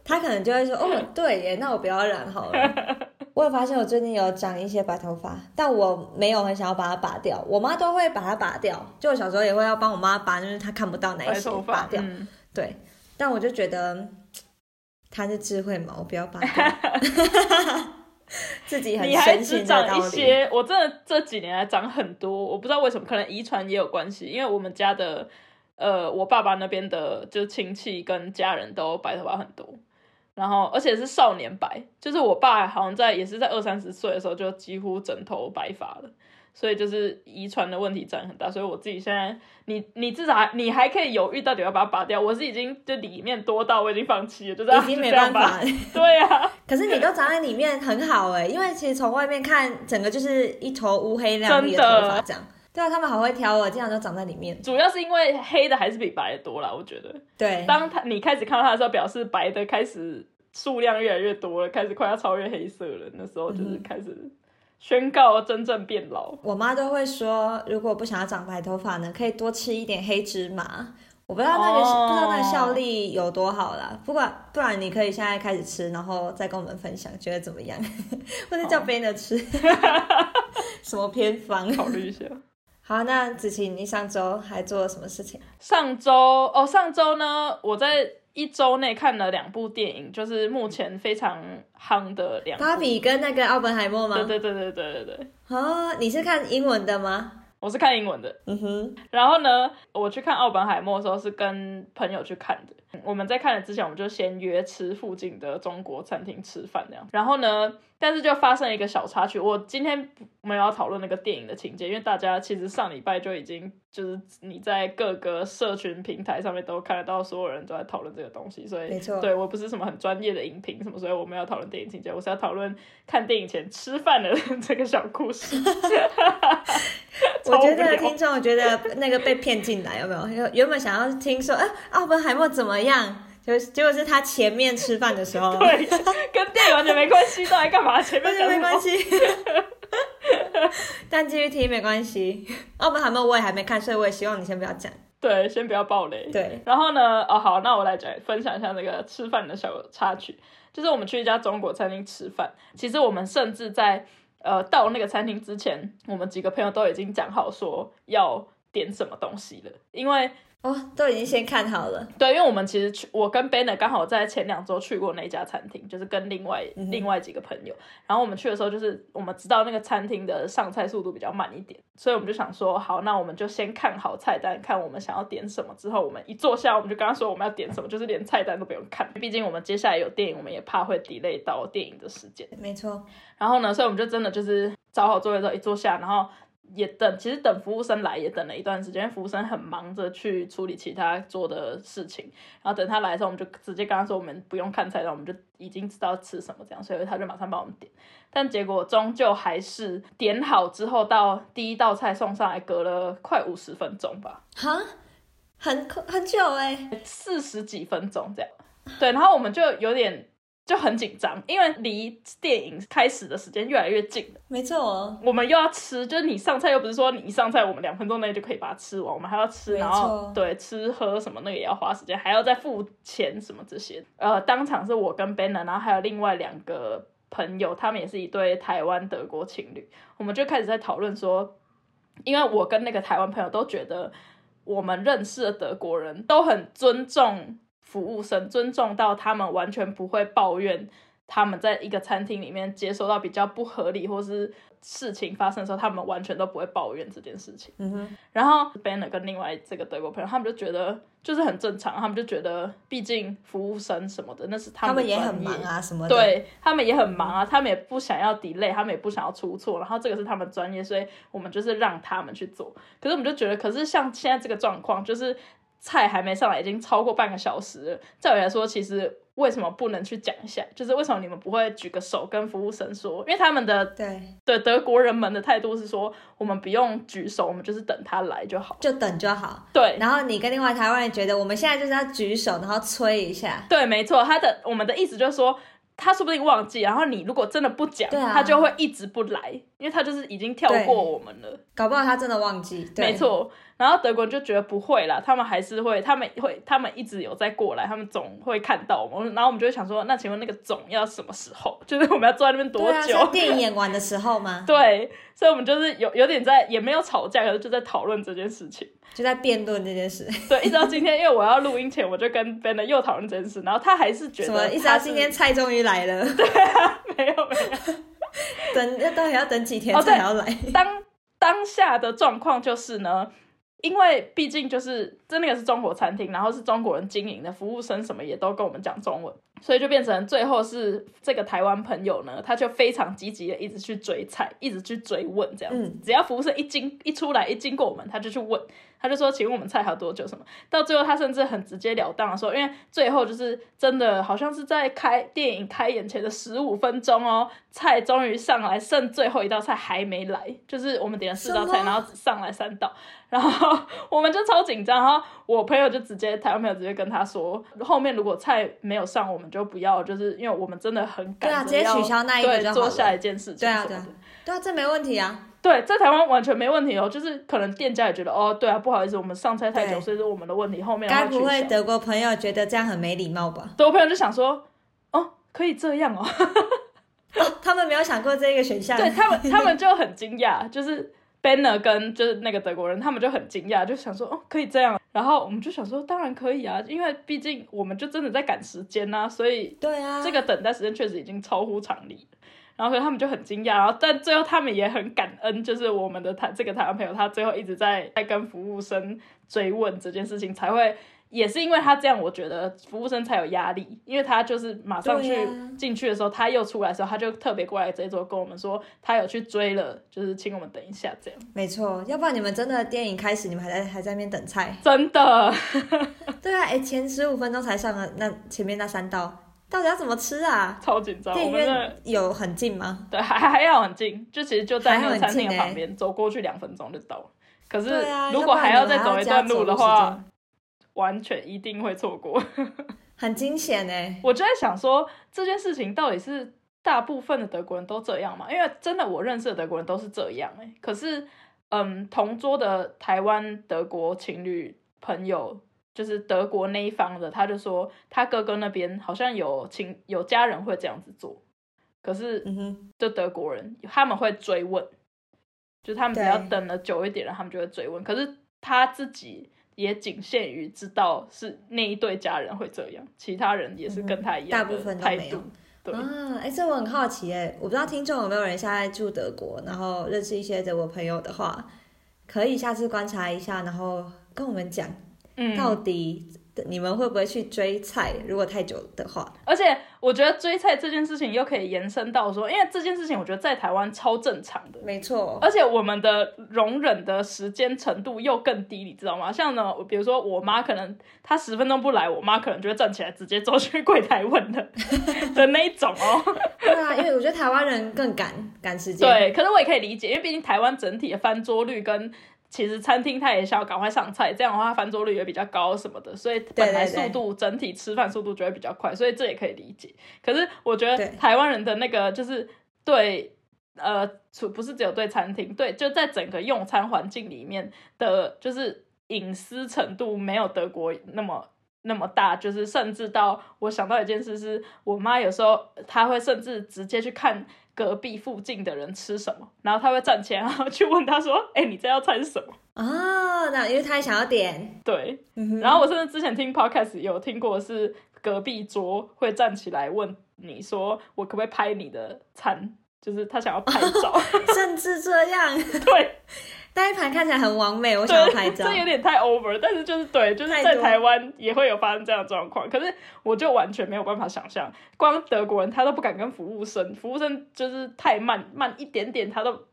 Speaker 1: 他可能就会说：“哦，对耶，那我不要染好了。”我也发现我最近有长一些白头发，但我没有很想要把它拔掉。我妈都会把它拔掉，就我小时候也会要帮我妈拔，就是她看不到哪一些拔掉。对，但我就觉得它是智慧嘛，我，不要拔掉。自己很深信长
Speaker 2: 一些。我真的这几年来长很多，我不知道为什么，可能遗传也有关系。因为我们家的呃，我爸爸那边的就亲戚跟家人都白头发很多。然后，而且是少年白，就是我爸好像在也是在二三十岁的时候就几乎整头白发了，所以就是遗传的问题占很大。所以我自己现在，你你至少你还可以犹豫到底要把它拔掉，我是已经就里面多到我已经放弃了，就
Speaker 1: 是已经没办法。
Speaker 2: 对啊，
Speaker 1: 可是你都长在里面很好哎，因为其实从外面看，整个就是一头乌黑亮丽的头发这样。对啊，他们好会挑哦，经常都长在里面。
Speaker 2: 主要是因为黑的还是比白的多啦，我觉得。
Speaker 1: 对。
Speaker 2: 当他你开始看到他的时候，表示白的开始数量越来越多了，开始快要超越黑色了。那时候就是开始宣告真正变老。
Speaker 1: 我妈都会说，如果不想要长白头发呢，可以多吃一点黑芝麻。我不知道那个不知道那个效力有多好啦。不管不然，你可以现在开始吃，然后再跟我们分享，觉得怎么样？或者叫别人吃，什么偏方？
Speaker 2: 考虑一下。
Speaker 1: 好，那子晴，你上周还做了什么事情？
Speaker 2: 上周哦，上周呢，我在一周内看了两部电影，就是目前非常夯的两。
Speaker 1: 芭比跟那个奥本海默吗？
Speaker 2: 对对对对对对对。
Speaker 1: 哦，你是看英文的吗？
Speaker 2: 我是看英文的。嗯哼。然后呢，我去看奥本海默的时候是跟朋友去看的。我们在看了之前，我们就先约吃附近的中国餐厅吃饭那样。然后呢，但是就发生一个小插曲。我今天没有要讨论那个电影的情节，因为大家其实上礼拜就已经就是你在各个社群平台上面都看得到，所有人都在讨论这个东西。所以，
Speaker 1: 没错，
Speaker 2: 对我不是什么很专业的影评什么，所以我们要讨论电影情节。我是要讨论看电影前吃饭的 这个小故事。
Speaker 1: 我觉得听众，我觉得那个被骗进来有没有？原本想要听说，哎，奥本海默怎么样？就结果是他前面吃饭的时候，
Speaker 2: 对，跟电影完全没关系，都来干嘛？前面
Speaker 1: 就没关系。但继续听没关系。奥本海默我也还没看，所以我也希望你先不要讲。
Speaker 2: 对，先不要暴雷。
Speaker 1: 对，
Speaker 2: 然后呢？哦，好，那我来讲分享一下那个吃饭的小插曲。就是我们去一家中国餐厅吃饭，其实我们甚至在。呃，到那个餐厅之前，我们几个朋友都已经讲好说要点什么东西了，因为。
Speaker 1: 哦，都已经先看好了。
Speaker 2: 对，因为我们其实去，我跟 Banner 刚好在前两周去过那家餐厅，就是跟另外另外几个朋友。然后我们去的时候，就是我们知道那个餐厅的上菜速度比较慢一点，所以我们就想说，好，那我们就先看好菜单，看我们想要点什么。之后我们一坐下，我们就跟他说我们要点什么，就是连菜单都不用看。毕竟我们接下来有电影，我们也怕会 delay 到电影的时间。
Speaker 1: 没错。
Speaker 2: 然后呢，所以我们就真的就是找好座位之后一坐下，然后。也等，其实等服务生来也等了一段时间，服务生很忙着去处理其他做的事情，然后等他来的时候，我们就直接跟他说我们不用看菜单，我们就已经知道吃什么这样，所以他就马上帮我们点。但结果终究还是点好之后，到第一道菜送上来，隔了快五十分钟吧。
Speaker 1: 哈，很很久哎，
Speaker 2: 四十几分钟这样。对，然后我们就有点就很紧张，因为离电影开始的时间越来越近了。
Speaker 1: 没错，
Speaker 2: 我们又要吃，就是你上菜又不是说你一上菜我们两分钟内就可以把它吃完，我们还要吃，然后
Speaker 1: 错
Speaker 2: 对吃喝什么那个也要花时间，还要再付钱什么这些。呃，当场是我跟 Ben 然后还有另外两个朋友，他们也是一对台湾德国情侣，我们就开始在讨论说，因为我跟那个台湾朋友都觉得我们认识的德国人都很尊重服务生，尊重到他们完全不会抱怨他们在一个餐厅里面接收到比较不合理或是事情发生的时候，他们完全都不会抱怨这件事情。
Speaker 1: 嗯哼，
Speaker 2: 然后 Banner 跟另外这个德国朋友，他们就觉得就是很正常，他们就觉得毕竟服务生什么的那是他
Speaker 1: 他们也很忙啊，什么的。，
Speaker 2: 对他们也很忙啊，他们也不想要 delay，他们也不想要出错，然后这个是他们专业，所以我们就是让他们去做。可是我们就觉得，可是像现在这个状况，就是菜还没上来，已经超过半个小时了。照理来说，其实为什么不能去讲一下？就是为什么你们不会举个手跟服务生说？因为他们的
Speaker 1: 对，
Speaker 2: 对德国人们的态度是说，我们不用举手，我们就是等他来就好。
Speaker 1: 就等就好。
Speaker 2: 对，
Speaker 1: 然后你跟另外台湾人觉得，我们现在就是要举手，然后催一下。
Speaker 2: 对，没错，他的我们的意思就是说，他说不定忘记，然后你如果真的不讲，
Speaker 1: 啊
Speaker 2: 他就会一直不来，因为他就是已经跳过我们了，
Speaker 1: 搞不好他真的忘记。对
Speaker 2: 没，错。然后德国人就觉得不会啦，他们还是会，他们会，他们一直有在过来，他们总会看到我们。然后我们就会想说，那请问那个总要什么时候？就是我们要坐在那边多久？
Speaker 1: 电影演完的时候吗？
Speaker 2: 对，所以我们就是有有点在，也没有吵架，可是就在讨论这件事情。
Speaker 1: 就在辩论这件事。
Speaker 2: 对，一直到今天，因为我要录音前，我就跟 Ben 又讨论这件事，然后他还是觉得
Speaker 1: 什么？一直到今天菜终于来了，对啊
Speaker 2: 没有没有。
Speaker 1: 等要到底要等几天才要来？
Speaker 2: 当当下的状况就是呢，因为毕竟就是这那个是中国餐厅，然后是中国人经营的，服务生什么也都跟我们讲中文，所以就变成最后是这个台湾朋友呢，他就非常积极的一直去追菜，一直去追问这样子，
Speaker 1: 嗯
Speaker 2: 只要服务生一经一出来一经过我们，他就去问。他就说：“请问我们菜还有多久？什么？”到最后，他甚至很直截了当的说：“因为最后就是真的，好像是在开电影开演前的十五分钟哦，菜终于上来，剩最后一道菜还没来，就是我们点了四道菜，然后只上来三道，然后 我们就超紧张。然后我朋友就直接台湾朋友直接跟他说，后面如果菜没有上，我们就不要，就是因为我们真的很赶
Speaker 1: 对啊直接取消那一个
Speaker 2: 对做下一件事情
Speaker 1: 对啊对啊对啊，这没问题啊。
Speaker 2: 对，在台湾完全没问题哦，就是可能店家也觉得哦，对啊，不好意思，我们上菜太久，所以是我们的问题，后面
Speaker 1: 该不会德国朋友觉得这样很没礼貌吧？
Speaker 2: 德国朋友就想说，哦，可以这样哦，
Speaker 1: 哦，他们没有想过这个选项。
Speaker 2: 对他们，他们就很惊讶，就是 Banner 跟就是那个德国人，他们就很惊讶，就想说，哦，可以这样，然后我们就想说，当然可以啊，因为毕竟我们就真的在赶时间呐、所以
Speaker 1: 对啊，
Speaker 2: 这个等待时间确实已经超乎常理了。然后所以他们就很惊讶，然后但最后他们也很感恩，就是我们的台这个台湾朋友，他最后一直在在跟服务生追问这件事情，才会也是因为他这样，我觉得服务生才有压力，因为他就是马上去进去的时候，他又出来的时候，他就特别过来这一桌跟我们说，他有去追了，就是请我们等一下这样，
Speaker 1: 没错，要不然你们真的电影开始，你们还在还在那边等菜。
Speaker 2: 真的。
Speaker 1: 对啊，哎，前十五分钟才上了那前面那三道，到底要怎么吃啊？
Speaker 2: 超紧张，我
Speaker 1: 电影
Speaker 2: 们真的
Speaker 1: 院有很近吗？
Speaker 2: 对还 还要很近，就其实就在那个餐厅的旁边，走过去两分钟就到了。可是
Speaker 1: 啊
Speaker 2: 如果还
Speaker 1: 要
Speaker 2: 再走一段路的话
Speaker 1: 间，
Speaker 2: 完全一定会错过。
Speaker 1: 很惊险哎。
Speaker 2: 我就在想说，这件事情到底是大部分的德国人都这样吗？因为真的我认识的德国人都是这样哎、可是，嗯，同桌的台湾德国情侣朋友，就是德国那一方的，他就说他哥哥那边好像有亲有家人会这样子做，可是
Speaker 1: 嗯哼，
Speaker 2: 就德国人他们会追问，就是他们只要等了久一点了，他们就会追问。可是他自己也仅限于知道是那一对家人会这样，其他人也是跟他一样
Speaker 1: 大部
Speaker 2: 的态
Speaker 1: 分都没有
Speaker 2: 度。对，
Speaker 1: 啊，哎，这我很好奇哎，我不知道听众有没有人现在住德国，然后认识一些德国朋友的话，可以下次观察一下，然后跟我们讲，到
Speaker 2: 嗯，
Speaker 1: 底你们会不会去追菜？如果太久的话，
Speaker 2: 而且我觉得追菜这件事情又可以延伸到说，因为这件事情我觉得在台湾超正常的。
Speaker 1: 没错，
Speaker 2: 而且我们的容忍的时间程度又更低，你知道吗？像呢，比如说我妈可能她十分钟不来，我妈可能就会站起来直接走去柜台问的 的那一种哦。
Speaker 1: 对啊，因为我觉得台湾人更赶赶时间，
Speaker 2: 对，可是我也可以理解，因为毕竟台湾整体的翻桌率跟其实餐厅他也想要赶快上菜，这样的话翻桌率也比较高什么的，所以本来速度整体吃饭速度就会比较快，所以这也可以理解。可是我觉得台湾人的那个就是对呃，除不是只有对餐厅，对就在整个用餐环境里面的，就是隐私程度没有德国那么。那么大，就是甚至到我想到一件事，是我妈有时候她会甚至直接去看隔壁附近的人吃什么，然后他会站起来，然后去问他说：“哎，你这要餐什么？”
Speaker 1: 哦，那因为他也想要点。
Speaker 2: 对，然后我甚至之前听 podcast 有听过，是隔壁桌会站起来问你说：“我可不可以拍你的餐？”就是他想要拍照，
Speaker 1: 甚至这样。
Speaker 2: 对。
Speaker 1: 那一盘看起来很完美，我想要拍照。
Speaker 2: 这有点太 over，但是就是对，就是在台湾也会有发生这样的状况。可是我就完全没有办法想象，光德国人他都不敢跟服务生，服务生就是太慢，慢一点点他都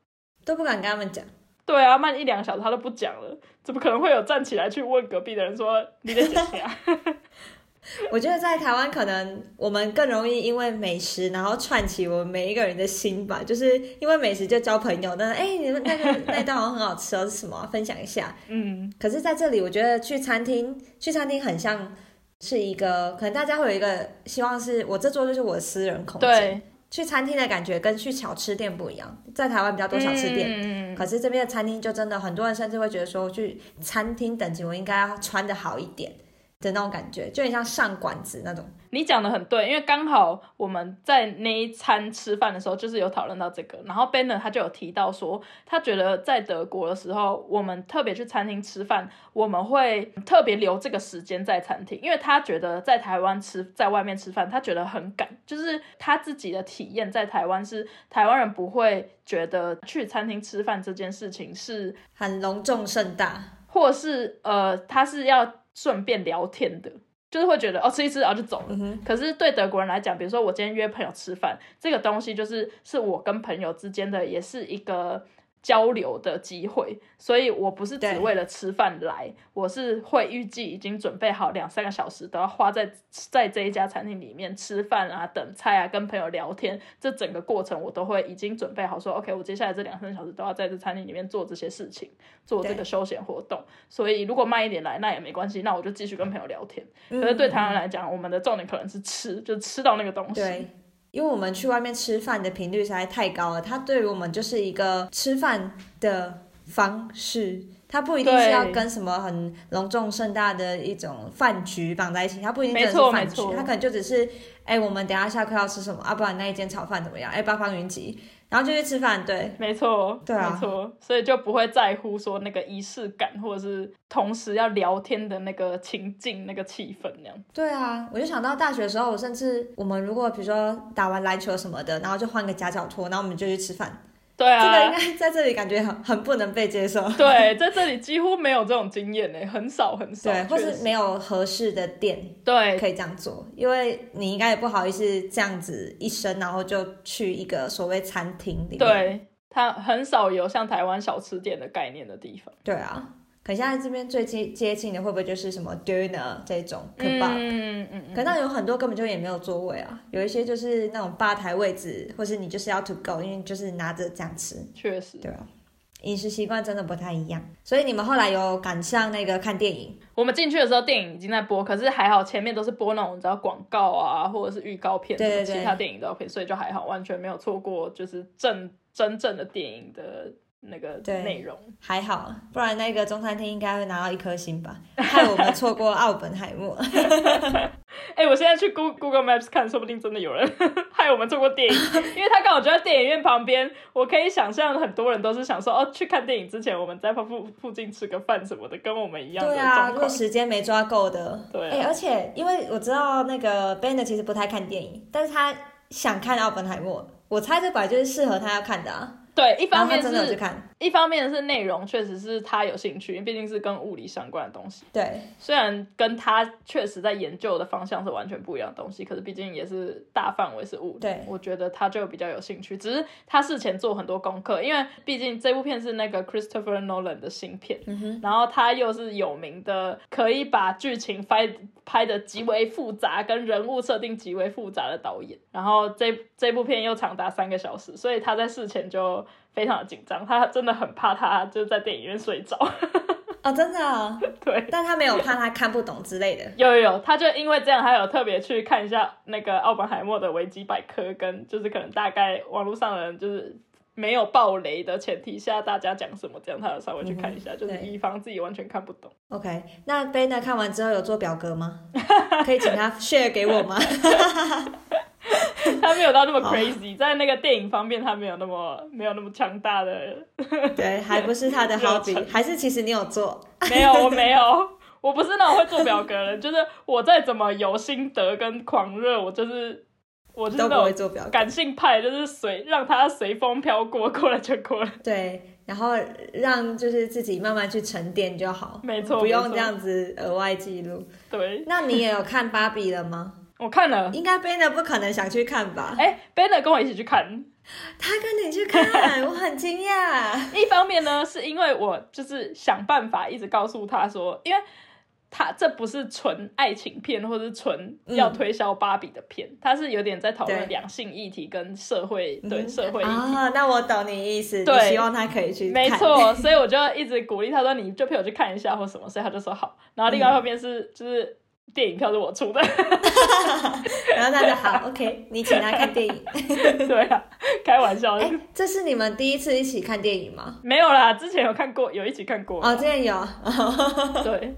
Speaker 1: 都不敢跟他们讲。
Speaker 2: 对啊，慢一两个小时他都不讲了，怎么可能会有站起来去问隔壁的人说你在讲什么？
Speaker 1: 我觉得在台湾，可能我们更容易因为美食，然后串起我们每一个人的心吧。就是因为美食就交朋友，那哎，你们那个那道好像很好吃哦，是什么？分享一下。嗯。可是在这里，我觉得去餐厅，去餐厅很像是一个，可能大家会有一个希望是，我这桌就是我的私人空间。去餐厅的感觉跟去小吃店不一样，在台湾比较多小吃店，嗯可是这边的餐厅就真的很多人甚至会觉得说，去餐厅等级我应该要穿的好一点。的那种感觉，就很像上馆子那种。
Speaker 2: 你讲的很对，因为刚好我们在那一餐吃饭的时候，就是有讨论到这个。然后 Benner 他就有提到说，他觉得在德国的时候，我们特别去餐厅吃饭，我们会特别留这个时间在餐厅，因为他觉得在台湾吃，在外面吃饭，他觉得很赶。就是他自己的体验，在台湾是台湾人不会觉得去餐厅吃饭这件事情是
Speaker 1: 很隆重盛大，
Speaker 2: 或是呃，他是要。顺便聊天的，就是会觉得哦吃一吃然后就走了。可是对德国人来讲，比如说我今天约朋友吃饭，这个东西就是是我跟朋友之间的，也是一个。交流的机会，所以我不是只为了吃饭来，我是会预计已经准备好两三个小时都要花在在这一家餐厅里面吃饭啊、等菜啊、跟朋友聊天，这整个过程我都会已经准备好，说 OK，我接下来这两三个小时都要在这餐厅里面做这些事情，做这个休闲活动。所以如果慢一点来，那也没关系，那我就继续跟朋友聊天。可是对台湾来讲，我们的重点可能是吃，就吃到那个东西。
Speaker 1: 因为我们去外面吃饭的频率实在太高了，它对于我们就是一个吃饭的方式，它不一定是要跟什么很隆重盛大的一种饭局绑在一起，它不一定真的是饭局，它可能就只是，哎，我们等下下课要吃什么啊？不然那一间炒饭怎么样？哎，八方云集。然后就去吃饭，对，
Speaker 2: 没错，
Speaker 1: 对啊，
Speaker 2: 没错，所以就不会在乎说那个仪式感，或者是同时要聊天的那个情境、那个气氛那样。
Speaker 1: 对啊，我就想到大学的时候，我甚至我们如果比如说打完篮球什么的，然后就换个夹脚拖，然后我们就去吃饭。
Speaker 2: 对啊，
Speaker 1: 这个应该在这里感觉很很不能被接受。
Speaker 2: 对，在这里几乎没有这种经验呢，很少很少。
Speaker 1: 对，或是没有合适的店，
Speaker 2: 对，
Speaker 1: 可以这样做，因为你应该也不好意思这样子一生，然后就去一个所谓餐厅里。
Speaker 2: 对，它很少有像台湾小吃店的概念的地方。
Speaker 1: 对啊。可现在这边最接接近的会不会就是什么 dinner 这种 kebab？嗯嗯可那有很多根本就也没有座位啊，有一些就是那种吧台位置，或是你就是要 to go，因为就是拿着这样吃。
Speaker 2: 确实。
Speaker 1: 对啊，饮食习惯真的不太一样。所以你们后来有赶上那个看电影？
Speaker 2: 我们进去的时候电影已经在播，可是还好前面都是播那种你知道广告啊，或者是预告片，
Speaker 1: 对
Speaker 2: 其他电影都要配，所以就还好，完全没有错过就是正真正的电影的。那个内容
Speaker 1: 还好，不然那个中餐厅应该会拿到一颗星吧，害我们错过奥本海默。
Speaker 2: 哎，我现在去 Google Google Maps 看，说不定真的有人 害我们错过电影，因为他刚好就在电影院旁边。我可以想象很多人都是想说，哦，去看电影之前，我们在附附近吃个饭什么的，跟我们一样。
Speaker 1: 对啊，如果时间没抓够的。
Speaker 2: 对。
Speaker 1: 哎，而且因为我知道那个 Ben 其实不太看电影，但是他想看奥本海默，我猜这本来就是适合他要看的啊。
Speaker 2: 对，一方面是，一方面是内容确实是他有兴趣，因为毕竟是跟物理相关的东西。
Speaker 1: 对，
Speaker 2: 虽然跟他确实在研究的方向是完全不一样的东西，可是毕竟也是大范围是物理。
Speaker 1: 对，
Speaker 2: 我觉得他就比较有兴趣。只是他事前做很多功课，因为毕竟这部片是那个 Christopher Nolan 的新片，然后他又是有名的，可以把剧情拍拍的极为复杂，跟人物设定极为复杂的导演。然后这这部片又长达三个小时，所以他在事前就。就非常的紧张，他真的很怕他就是在电影院睡着。
Speaker 1: 哦，真的、哦，
Speaker 2: 对，
Speaker 1: 但他没有怕他看不懂之类的。
Speaker 2: 有有有，他就因为这样，他有特别去看一下那个奥本海默的维基百科，跟就是可能大概网络上的人就是没有暴雷的前提下，大家讲什么，这样他有稍微去看一下，就是以防自己完全看不懂。
Speaker 1: OK，那 b a n 看完之后有做表格吗？可以请他 share 给我吗？
Speaker 2: 他没有到那么 crazy，在那个电影方面，他没有那么没有那么强大的。
Speaker 1: 对，还不是他的
Speaker 2: 流
Speaker 1: hobby，
Speaker 2: 程
Speaker 1: 还是其实你有做？
Speaker 2: 没有，我没有，我不是那种会做表格的人，就是我再怎么有心得跟狂热，我就是我就
Speaker 1: 会
Speaker 2: 那种
Speaker 1: 做表。
Speaker 2: 感性派，就是随让它随风飘过，过了就过了。
Speaker 1: 对，然后让就是自己慢慢去沉淀就好，
Speaker 2: 没错
Speaker 1: 不用这样子额外记录。
Speaker 2: 对，
Speaker 1: 那你也有看芭比了吗？
Speaker 2: 我看了，
Speaker 1: 应该 Banner 不可能想去看吧？
Speaker 2: 哎、b e n n 跟我一起去看。
Speaker 1: 他跟你去看，我很惊讶。
Speaker 2: 一方面呢，是因为我就是想办法一直告诉他说，因为他这不是纯爱情片，或者是纯要推销芭比的片，它是有点在讨
Speaker 1: 对
Speaker 2: 论两性议题跟社会对
Speaker 1: 嗯
Speaker 2: 社会议题。
Speaker 1: 啊，那我懂你意思，你
Speaker 2: 对
Speaker 1: 希望他可以去看。
Speaker 2: 没错，所以我就一直鼓励他说，你就陪我去看一下或什么，所以他就说好。然后另外一方面是、就是电影票是我出的，
Speaker 1: 然后他就好，OK，你请他看电影。
Speaker 2: 对啊，开玩笑的，
Speaker 1: 哎，这是你们第一次一起看电影吗？
Speaker 2: 没有啦，之前有看过，有一起看过。
Speaker 1: 哦，之前有，
Speaker 2: 对，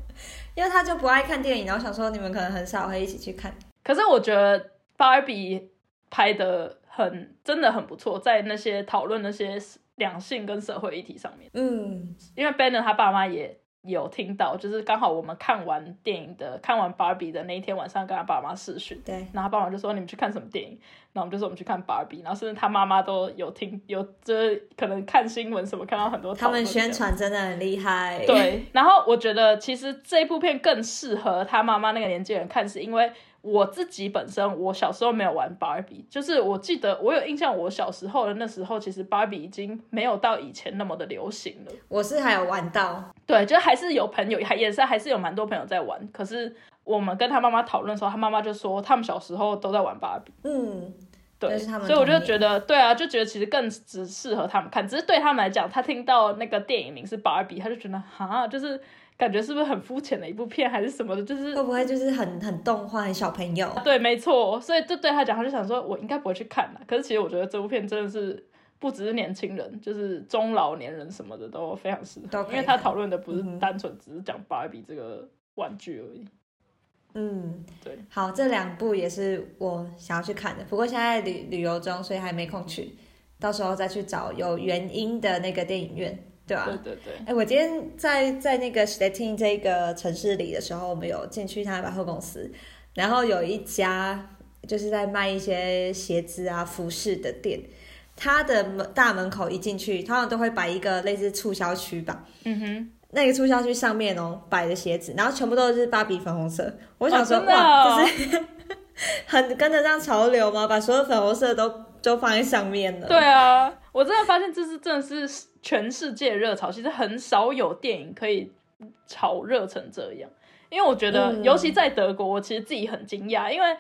Speaker 1: 因为他就不爱看电影，然后想说你们可能很少会一起去看。
Speaker 2: 可是我觉得芭比拍的很真的很不错，在那些讨论那些两性跟社会议题上面，
Speaker 1: 嗯，
Speaker 2: 因为 Banner 他爸妈也有听到，就是刚好我们看完电影的看完芭比的那一天晚上跟他爸妈视讯，
Speaker 1: 对，
Speaker 2: 然后他爸妈就说你们去看什么电影，然后我们就说我们去看芭比，然后甚至他妈妈都有听有就是可能看新闻什么看到很多
Speaker 1: 他们宣传真的很厉害。，
Speaker 2: 对，然后我觉得其实这部片更适合他妈妈那个年纪人看，是因为我自己本身我小时候没有玩芭比，就是我记得我有印象，我小时候的那时候，其实芭比已经没有到以前那么的流行了。
Speaker 1: 我是还有玩到，
Speaker 2: 对，就还是有朋友，还也是还是有蛮多朋友在玩，可是我们跟他妈妈讨论的时候，他妈妈就说他们小时候都在玩芭比。
Speaker 1: 嗯，
Speaker 2: 对，所以我就觉得，对啊，就觉得其实更只适合他们看，只是对他们来讲，他听到那个电影名是芭比，他就觉得哈，就是感觉是不是很肤浅的一部片，还是什么的，就是
Speaker 1: 会不会就是很很动画、很小朋友？
Speaker 2: 对，没错，所以就对他讲，他就想说，我应该不会去看啦。可是其实我觉得这部片真的是不只是年轻人，就是中老年人什么的都非常适合，因为他
Speaker 1: 看
Speaker 2: 讨论的不是单纯只是讲芭比这个玩具而已。
Speaker 1: 嗯，
Speaker 2: 对，
Speaker 1: 好，这两部也是我想要去看的，不过现在旅旅游中，所以还没空去，到时候再去找有原因的那个电影院，对吧、
Speaker 2: 对对对，
Speaker 1: 哎，我今天在在那个 Stettin 这个城市里的时候，我们有进去他的百货公司，然后有一家就是在卖一些鞋子啊、服饰的店，它的门大门口一进去，通常都会摆一个类似促销区吧。
Speaker 2: 嗯哼，
Speaker 1: 那个促销区上面哦摆的鞋子，然后全部都是芭比粉红色。我想说，哇，就是 很跟得上潮流吗？把所有粉红色都都放在上面了。
Speaker 2: 对啊，我真的发现这是真的是全世界热潮，其实很少有电影可以炒热成这样。因为我觉得，
Speaker 1: 嗯
Speaker 2: 尤其在德国，我其实自己很惊讶，因为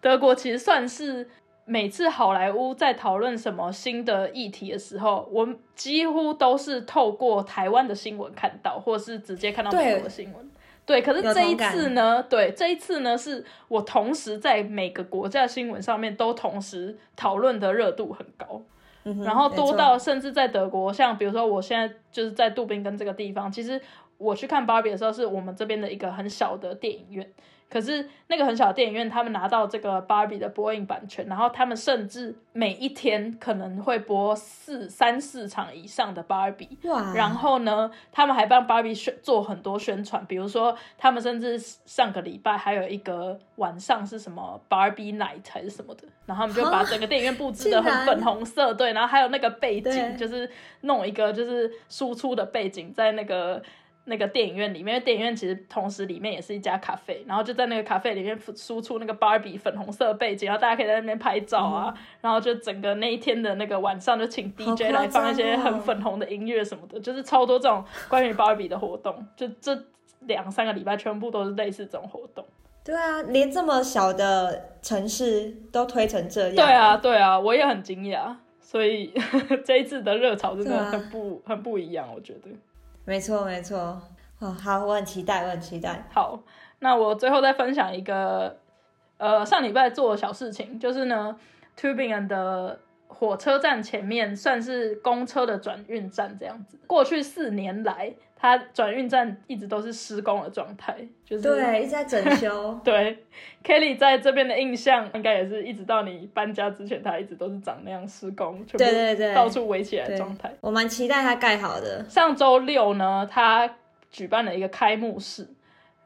Speaker 2: 德国其实算是每次好莱坞在讨论什么新的议题的时候，我们几乎都是透过台湾的新闻看到，或是直接看到美国的新闻。对，可是这一次呢？对，这一次呢，是我同时在每个国家的新闻上面都同时讨论的热度很高。
Speaker 1: 嗯
Speaker 2: 然后多到甚至在德国，像比如说我现在就是在杜宾根这个地方，其实我去看芭比的时候，是我们这边的一个很小的电影院。可是那个很小的电影院，他们拿到这个芭比的播映版权，然后他们甚至每一天可能会播四三四场以上的芭比。
Speaker 1: 哇，
Speaker 2: 然后呢，他们还帮芭比宣做很多宣传，比如说他们甚至上个礼拜还有一个晚上是什么 Barbie Night 还是什么的，然后他们就把整个电影院布置的很粉红色，对，然后还有那个背景，就是弄一个就是输出的背景在那个。那个电影院里面，因为电影院其实同时里面也是一家咖啡，然后就在那个咖啡里面输出那个芭比粉红色背景，然后大家可以在那边拍照啊，然后就整个那一天的那个晚上就请 DJ 来放一些很粉红的音乐什么的，就是超多这种关于芭比的活动，就这两三个礼拜全部都是类似这种活动。
Speaker 1: 对啊，连这么小的城市都推成这样。
Speaker 2: 对啊，对啊，我也很惊讶，所以 这一次的热潮真的很不、很不一样，我觉得。
Speaker 1: 没错没错。哦，好，我很期待，我很期待。
Speaker 2: 好，那我最后再分享一个，呃，上礼拜做的小事情，就是呢，Tubingen 的火车站前面算是公车的转运站这样子。过去四年来，它转运站一直都是施工的状态，就是
Speaker 1: 对，一直在整修。
Speaker 2: 对，Kelly 在这边的印象应该也是一直到你搬家之前，它一直都是长那样施工，全部
Speaker 1: 对对对
Speaker 2: 到处围起来的状态。
Speaker 1: 我蛮期待它盖好的。
Speaker 2: 上周六呢，它举办了一个开幕式，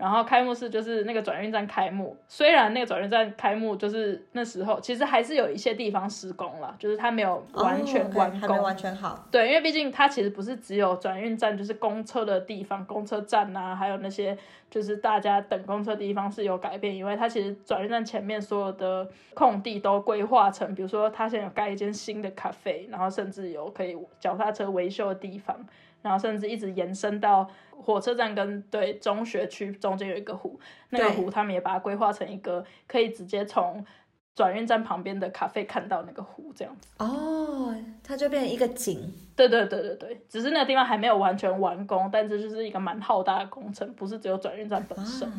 Speaker 2: 然后开幕式就是那个转运站开幕。虽然那个转运站开幕就是那时候，其实还是有一些地方施工了，就是它没有完全完工。
Speaker 1: 还没完全好。
Speaker 2: 对，因为毕竟它其实不是只有转运站，就是公车的地方，公车站啊，还有那些就是大家等公车的地方是有改变以外，它其实转运站前面所有的空地都规划成，比如说它现在有盖一间新的咖啡，然后甚至有可以脚踏车维修的地方，然后甚至一直延伸到火车站跟对中学区中间有一个湖，那个湖他们也把它规划成一个可以直接从转运站旁边的咖啡看到那个湖这样子。
Speaker 1: 哦，它就变成一个景。
Speaker 2: 对对对对对，只是那个地方还没有完全完工，但这就是一个蛮浩大的工程，不是只有转运站本身。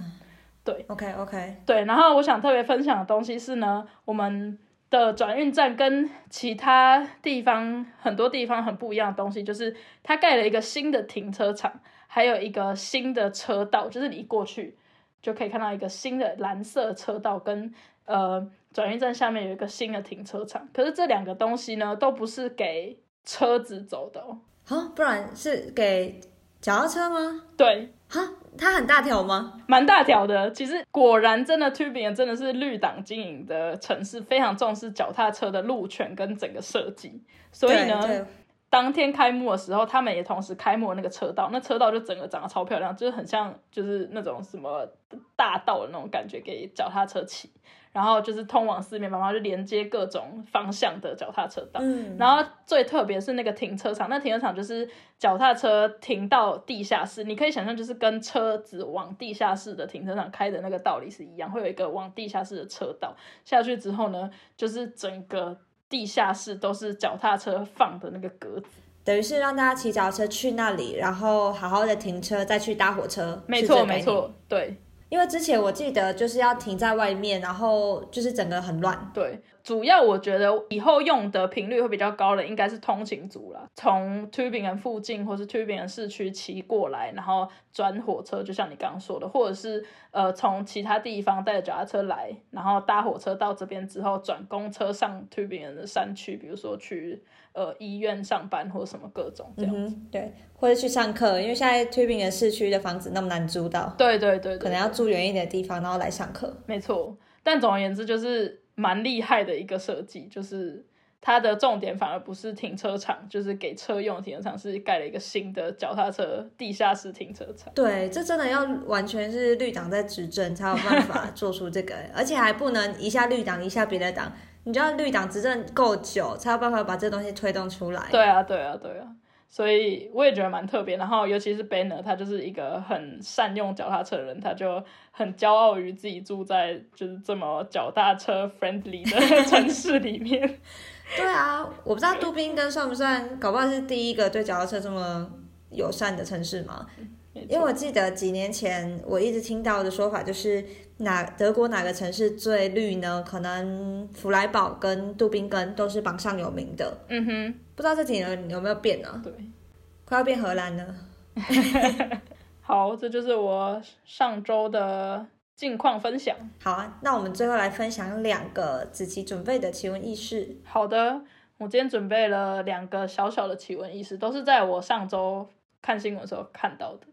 Speaker 2: 对
Speaker 1: OK OK，
Speaker 2: 对，然后我想特别分享的东西是呢，我们的转运站跟其他地方很多地方很不一样的东西，就是它盖了一个新的停车场，还有一个新的车道，就是你一过去就可以看到一个新的蓝色车道跟呃转运站下面有一个新的停车场。可是这两个东西呢，都不是给车子走的哦。
Speaker 1: 好，不然是给脚踏车吗？
Speaker 2: 对，
Speaker 1: 哈，它很大条吗？
Speaker 2: 蛮大条的。其实果然真的 Tubingen 真的是绿党经营的城市，非常重视脚踏车的路权跟整个设计。所以呢，
Speaker 1: 对
Speaker 2: 当天开幕的时候，他们也同时开幕了那个车道，那车道就整个长得超漂亮，就是很像就是那种什么大道的那种感觉，给脚踏车骑。然后就是通往四面八方，就连接各种方向的脚踏车道。
Speaker 1: 嗯，
Speaker 2: 然后最特别是那个停车场，那停车场就是脚踏车停到地下室，你可以想象就是跟车子往地下室的停车场开的那个道理是一样，会有一个往地下室的车道。下去之后呢，就是整个地下室都是脚踏车放的那个格子。
Speaker 1: 等于是让大家骑脚踏车去那里，然后好好的停车，再去搭火车。
Speaker 2: 没错。没错，对
Speaker 1: 因为之前我记得就是要停在外面，然后就是整个很乱。
Speaker 2: 对。主要我觉得以后用的频率会比较高的，应该是通勤族啦，从 Tübingen 附近或是 Tübingen 市区骑过来，然后转火车，就像你刚刚说的，或者是呃从其他地方带着脚踏车来，然后搭火车到这边之后转公车上 Tübingen 的山区，比如说去呃医院上班或什么各种这样。
Speaker 1: 嗯，对，或者去上课，因为现在 Tübingen 市区的房子那么难租到，
Speaker 2: 对对对对，
Speaker 1: 可能要住远一点的地方，然后来上课。
Speaker 2: 没错，但总而言之就是蛮厉害的一个设计，就是它的重点反而不是停车场，就是给车用停车场，是盖了一个新的脚踏车地下室停车场。
Speaker 1: 对，这真的要完全是绿党在执政才有办法做出这个，而且还不能一下绿党一下别的党，你就要绿党执政够久才有办法把这东西推动出来。
Speaker 2: 对啊，对啊，对啊。所以我也觉得蛮特别，然后尤其是 Banner，他就是一个很善用脚踏车的人，他就很骄傲于自己住在就是这么脚踏车 friendly 的 城市里面。
Speaker 1: 对啊，我不知道杜宾根算不算，搞不好是第一个对脚踏车这么友善的城市嘛？因为我记得几年前我一直听到的说法就是哪德国哪个城市最绿呢？可能弗莱堡跟杜宾根都是榜上有名的。
Speaker 2: 嗯哼，
Speaker 1: 不知道这几年有没有变呢？
Speaker 2: 对。
Speaker 1: 快要变荷兰了。
Speaker 2: 好，这就是我上周的近况分享。
Speaker 1: 好啊，那我们最后来分享两个子琪准备的奇闻异事。
Speaker 2: 好的，我今天准备了两个小小的奇闻异事，都是在我上周看新闻的时候看到的。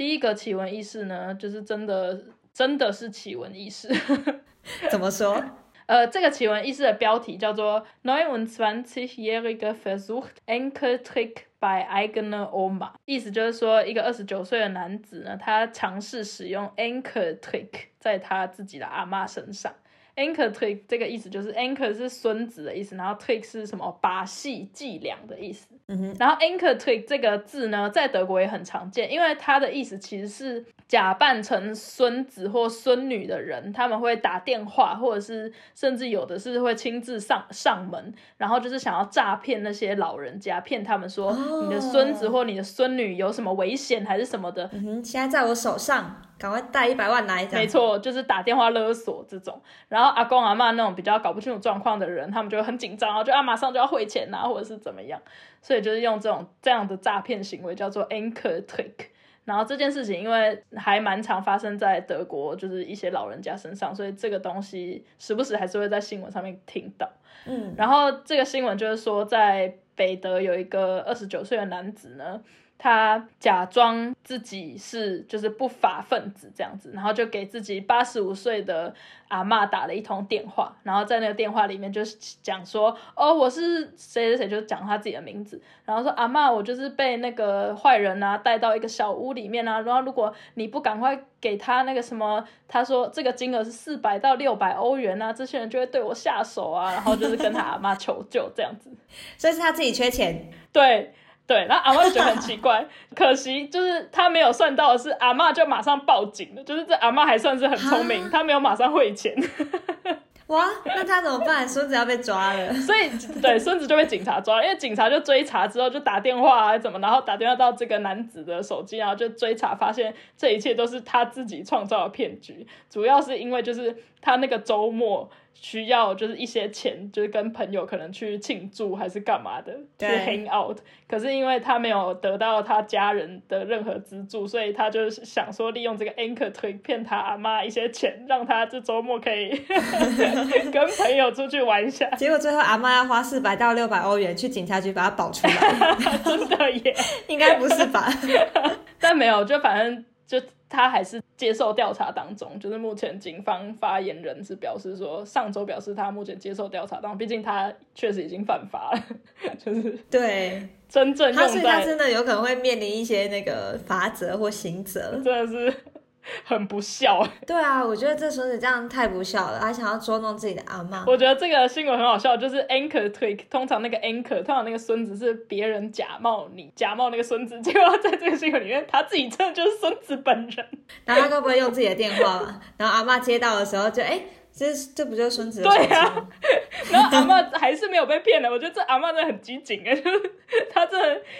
Speaker 2: 第一个奇闻异事呢，就是真的真的是奇闻异事。
Speaker 1: 怎么说？
Speaker 2: 呃，这个奇闻异事的标题叫做 “29-jährige versucht Enkeltrick bei eigener Oma”，意思就是说，一个二十九岁的男子呢，他尝试使用 Enkeltrick 在他自己的阿妈身上。Enkeltrick 这个意思就是 anchor 是孙子的意思，然后 Trick 是什么把戏伎俩的意思。
Speaker 1: 嗯哼，
Speaker 2: 然后 anchor trick 这个字呢，在德国也很常见，因为它的意思其实是假扮成孙子或孙女的人，他们会打电话，或者是甚至有的是会亲自上上门，然后就是想要诈骗那些老人家，骗他们说
Speaker 1: 哦
Speaker 2: 你的孙子或你的孙女有什么危险还是什么的，
Speaker 1: 嗯哼，现在在我手上，赶快带一百万来，
Speaker 2: 没。错，就是打电话勒索这种。然后阿公阿妈那种比较搞不清楚状况的人，他们就会很紧张，然后就啊马上就要汇钱啊，或者是怎么样。所以就是用这种这样的诈骗行为叫做 anchor trick。然后这件事情因为还蛮常发生在德国，就是一些老人家身上，所以这个东西时不时还是会在新闻上面听到。
Speaker 1: 嗯，
Speaker 2: 然后这个新闻就是说，在北德有一个二十九岁的男子呢，他假装自己是就是不法分子这样子，然后就给自己八十五岁的阿嬷打了一通电话，然后在那个电话里面就是讲说，哦，我是谁谁谁，就讲他自己的名字，然后说阿嬷，我就是被那个坏人啊带到一个小屋里面啊，然后如果你不赶快给他那个什么，他说这个金额是四百到六百欧元啊，这些人就会对我下手啊，然后就是跟他阿嬷求救这样子。
Speaker 1: 所以是他自己缺钱，
Speaker 2: 对对，然后阿嬷就觉得很奇怪，可惜就是他没有算到的是，阿嬷就马上报警了，就是这阿嬷还算是很聪明，她没有马上汇钱，
Speaker 1: 哇，那他怎么办？孙子要被抓了。
Speaker 2: 所以对孙子就被警察抓了，因为警察就追查之后就打电话啊怎么，然后打电话到这个男子的手机，然后就追查发现这一切都是他自己创造的骗局，主要是因为就是他那个周末。需要就是一些钱，就是跟朋友可能去庆祝还是干嘛的，去
Speaker 1: 对
Speaker 2: hang out。可是因为他没有得到他家人的任何资助，所以他就是想说利用这个 anchor 推骗他阿妈一些钱，让他这周末可以 跟朋友出去玩一下。
Speaker 1: 结果最后阿妈要花四百到六百欧元去警察局把他保出来，
Speaker 2: 真的耶，
Speaker 1: 应该不是吧？
Speaker 2: 但没有，就反正就他还是接受调查当中。就是目前警方发言人是表示说，上周表示他目前接受调查当中，毕竟他确实已经犯法了，就是
Speaker 1: 对，
Speaker 2: 真正
Speaker 1: 他所以他真的有可能会面临一些那个罚则或刑责。
Speaker 2: 真的是 很不孝。
Speaker 1: 对啊，我觉得这孙子这样太不孝了，还想要捉弄自己的阿妈。
Speaker 2: 我觉得这个新闻很好笑，就是 anchor trick，通常那个 anchor，通常那个孙子是别人假冒你，假冒那个孙子，结果在这个新闻里面，他自己真的就是孙子本人。
Speaker 1: 然后他该不会用自己的电话嘛？然后阿妈接到的时候就哎，这这不就是孙子
Speaker 2: 对啊？然后阿嬷还是没有被骗的，我觉得这阿嬷真的很机警哎，就 是她这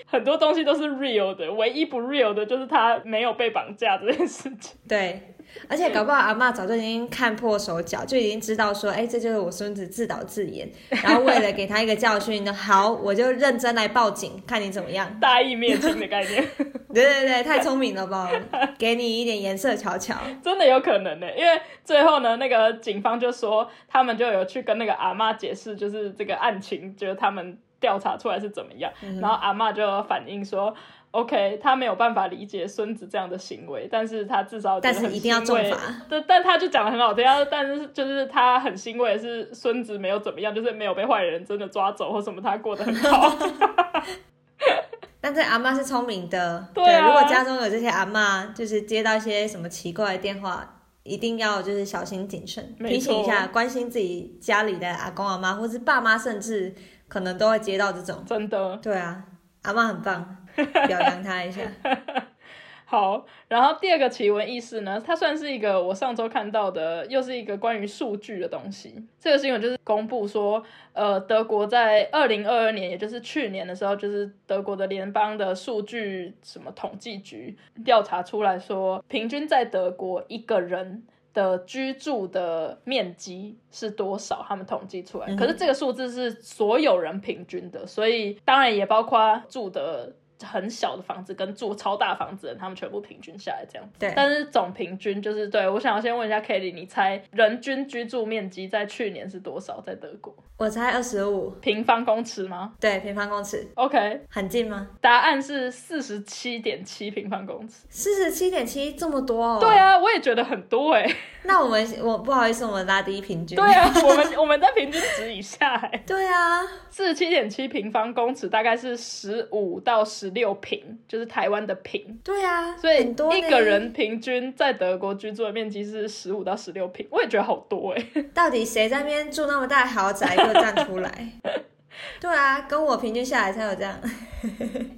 Speaker 2: 很多东西都是 real 的，唯一不 real 的就是她没有被绑架这件事情。
Speaker 1: 对，而且搞不好阿嬷早就已经看破手脚，就已经知道说，哎，这就是我孙子自导自演。然后为了给他一个教训呢，好，我就认真来报警，看你怎么样。
Speaker 2: 大义灭亲的概念，
Speaker 1: 对对对，太聪明了吧？给你一点颜色瞧瞧。
Speaker 2: 真的有可能呢。因为最后呢，那个警方就说他们就有去跟那个阿嬷解释，就是这个案情，就是他们调查出来是怎么样。然后阿嬷就反映说。OK，他没有办法理解孙子这样的行为，但是他至少
Speaker 1: 但是一定要重罚。
Speaker 2: 但但他就讲的很好听，他但是就是他很欣慰的是孙子没有怎么样，就是没有被坏人真的抓走或什么，他过得很好。
Speaker 1: 但这阿妈是聪明的，
Speaker 2: 对啊。
Speaker 1: 如果家中有这些阿妈，就是接到一些什么奇怪的电话，一定要就是小心谨慎，提醒一下，关心自己家里的阿公阿妈，或是爸妈，甚至可能都会接到这种。
Speaker 2: 真的。
Speaker 1: 对啊，阿妈很棒，表扬他一下。
Speaker 2: 好。然后第二个奇闻异事呢，它算是一个我上周看到的，又是一个关于数据的东西。这个新闻就是公布说，呃，德国在二零二二年，也就是去年的时候，就是德国的联邦的数据什么统计局调查出来说，平均在德国一个人。的居住的面积是多少？他们统计出来，可是这个数字是所有人平均的，所以当然也包括住的很小的房子跟住超大房子的人，他们全部平均下来这样。
Speaker 1: 对，
Speaker 2: 但是总平均就是对我想要先问一下 Kelly，你猜人均居住面积在去年是多少？在德国
Speaker 1: 我猜二十五，
Speaker 2: 平方公尺吗
Speaker 1: 对，平方公尺
Speaker 2: ？OK，
Speaker 1: 很近吗？
Speaker 2: 答案是四十七点七平方公尺。
Speaker 1: 四十七点七，这么多哦。
Speaker 2: 对，啊，我也觉得很多哎、
Speaker 1: 那我们我不好意思，我们拉低平均。
Speaker 2: 对啊，我们我们在平均值以下哎、
Speaker 1: 对啊，
Speaker 2: 四十七点七平方公尺大概是十五到十十六平，就是台湾的平。
Speaker 1: 对啊，
Speaker 2: 所以
Speaker 1: 很多
Speaker 2: 一个人平均在德国居住的面积是十五到十六平，我也觉得好多哎、
Speaker 1: 到底谁在那边住那么大豪宅，又站出来！对啊，跟我平均下来才有这样。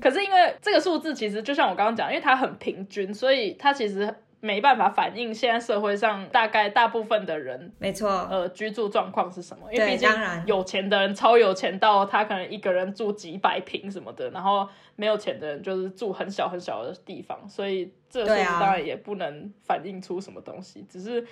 Speaker 2: 可是因为这个数字其实就像我刚刚讲，因为它很平均，所以它其实没办法反映现在社会上大概大部分的人
Speaker 1: 没错，
Speaker 2: 呃居住状况是什么。因
Speaker 1: 对
Speaker 2: 为毕竟有钱的人超有钱到他可能一个人住几百平什么的，然后没有钱的人就是住很小很小的地方，所以这个数字当然也不能反映出什么东西，只是。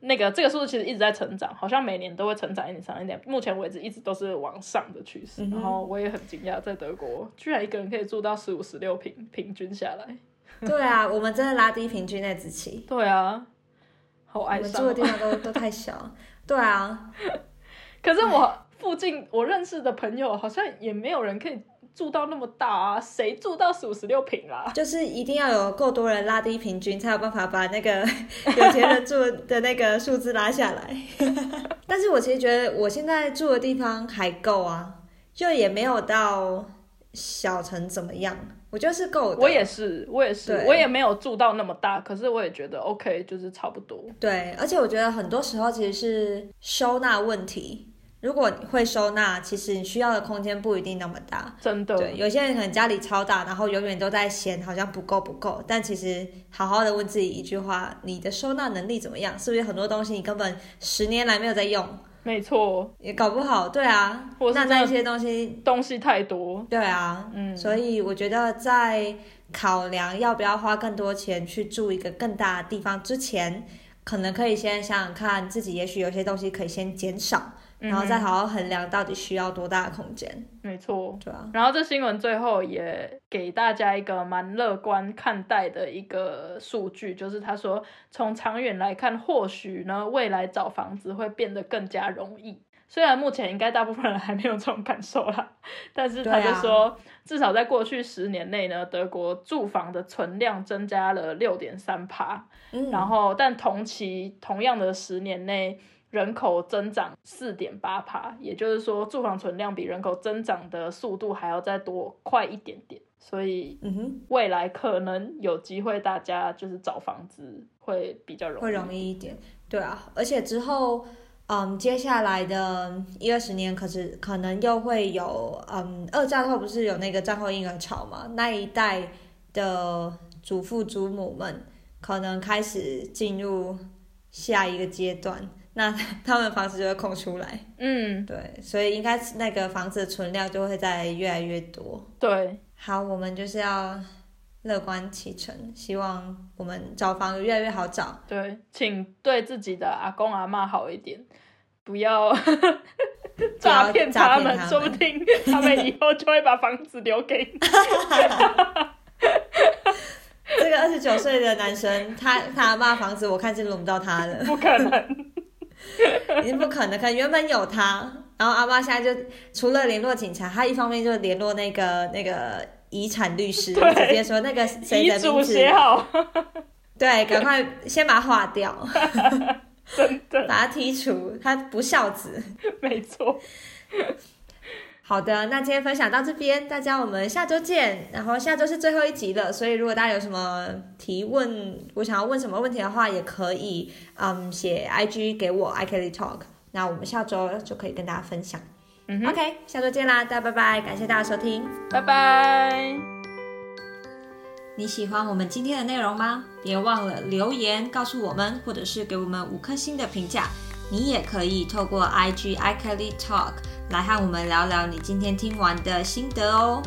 Speaker 2: 那个这个数字其实一直在成长，好像每年都会成长一点、长一点。目前为止一直都是往上的趋势。
Speaker 1: 嗯
Speaker 2: 然后我也很惊讶，在德国居然一个人可以住到十五、十六平，平均下来。
Speaker 1: 对啊，我们真的拉低平均那子期，
Speaker 2: 对啊，好
Speaker 1: 我
Speaker 2: 哀伤哦。
Speaker 1: 们住的地方都 都太小。对啊，
Speaker 2: 可是我附近我认识的朋友好像也没有人可以住到那么大啊，谁住到四五、十六平啦？
Speaker 1: 就是一定要有够多人拉低平均，才有办法把那个 有钱人住的那个数字拉下来。但是我其实觉得我现在住的地方还够啊，就也没有到小城怎么样，我觉得是够的。
Speaker 2: 我也是，我也是，我也没有住到那么大，可是我也觉得 OK，就是差不多。
Speaker 1: 对，而且我觉得很多时候其实是收纳问题。如果你会收纳，其实你需要的空间不一定那么大。
Speaker 2: 真的，
Speaker 1: 对，有些人可能家里超大，然后永远都在嫌好像不够不够，但其实好好的问自己一句话：你的收纳能力怎么样？是不是很多东西你根本十年来没有在用，
Speaker 2: 没错，
Speaker 1: 也搞不好？对啊。
Speaker 2: 或，是
Speaker 1: 那那些东西，
Speaker 2: 东西太多。
Speaker 1: 对啊，
Speaker 2: 嗯，
Speaker 1: 所以我觉得在考量要不要花更多钱去住一个更大的地方之前，可能可以先想想看自己，也许有些东西可以先减少，然后再
Speaker 2: 嗯
Speaker 1: 好好衡量到底需要多大的空间，
Speaker 2: 没错。
Speaker 1: 对啊。
Speaker 2: 然后这新闻最后也给大家一个蛮乐观看待的一个数据，就是他说从长远来看，或许呢未来找房子会变得更加容易。虽然目前应该大部分人还没有这种感受啦，但是他就说，至少在过去十年内呢，德国住房的存量增加了六点三趴，
Speaker 1: 嗯，
Speaker 2: 然后但同期同样的十年内，人口增长四点八帕，也就是说住房存量比人口增长的速度还要再多快一点点，所以
Speaker 1: 嗯哼。
Speaker 2: 未来可能有机会大家就是找房子会比较容易，
Speaker 1: 会容易一点，对啊，而且之后，嗯，接下来的一二十年，可是可能又会有，嗯，二战后不是有那个战后婴儿潮嘛？那一代的祖父祖母们可能开始进入下一个阶段，那 他们房子就会空出来，
Speaker 2: 嗯，
Speaker 1: 对，所以应该那个房子的存量就会在越来越多。
Speaker 2: 对，
Speaker 1: 好，我们就是要乐观其成，希望我们找房子越来越好找。
Speaker 2: 对，请对自己的阿公阿妈好一点，不要诈骗他们，
Speaker 1: 诈骗他们
Speaker 2: 说不定他们以后就会把房子留给你。
Speaker 1: 这个二十九岁的男生，他他阿妈房子，我看是轮不到他了，
Speaker 2: 不可能，
Speaker 1: 已经不可能。可能原本有他，然后阿妈现在就除了联络警察，他一方面就联络那个那个遗产律师，直接说那个谁的名字，
Speaker 2: 写好，
Speaker 1: 对，赶快先把它划掉，
Speaker 2: 真的
Speaker 1: 把他剔除，他不孝子。
Speaker 2: 没错。
Speaker 1: 好的，那今天分享到这边，大家我们下周见。然后下周是最后一集了，所以如果大家有什么提问，我想要问什么问题的话，也可以嗯写 IG 给我 i k e l y Talk，那我们下周就可以跟大家分享。
Speaker 2: 嗯
Speaker 1: OK，下周见啦，大家拜拜，感谢大家收听。
Speaker 2: 拜拜。
Speaker 1: 你喜欢我们今天的内容吗？别忘了留言告诉我们，或者是给我们五颗星的评价。你也可以透过 IG i k e l y Talk 来和我们聊聊你今天听完的心得哦。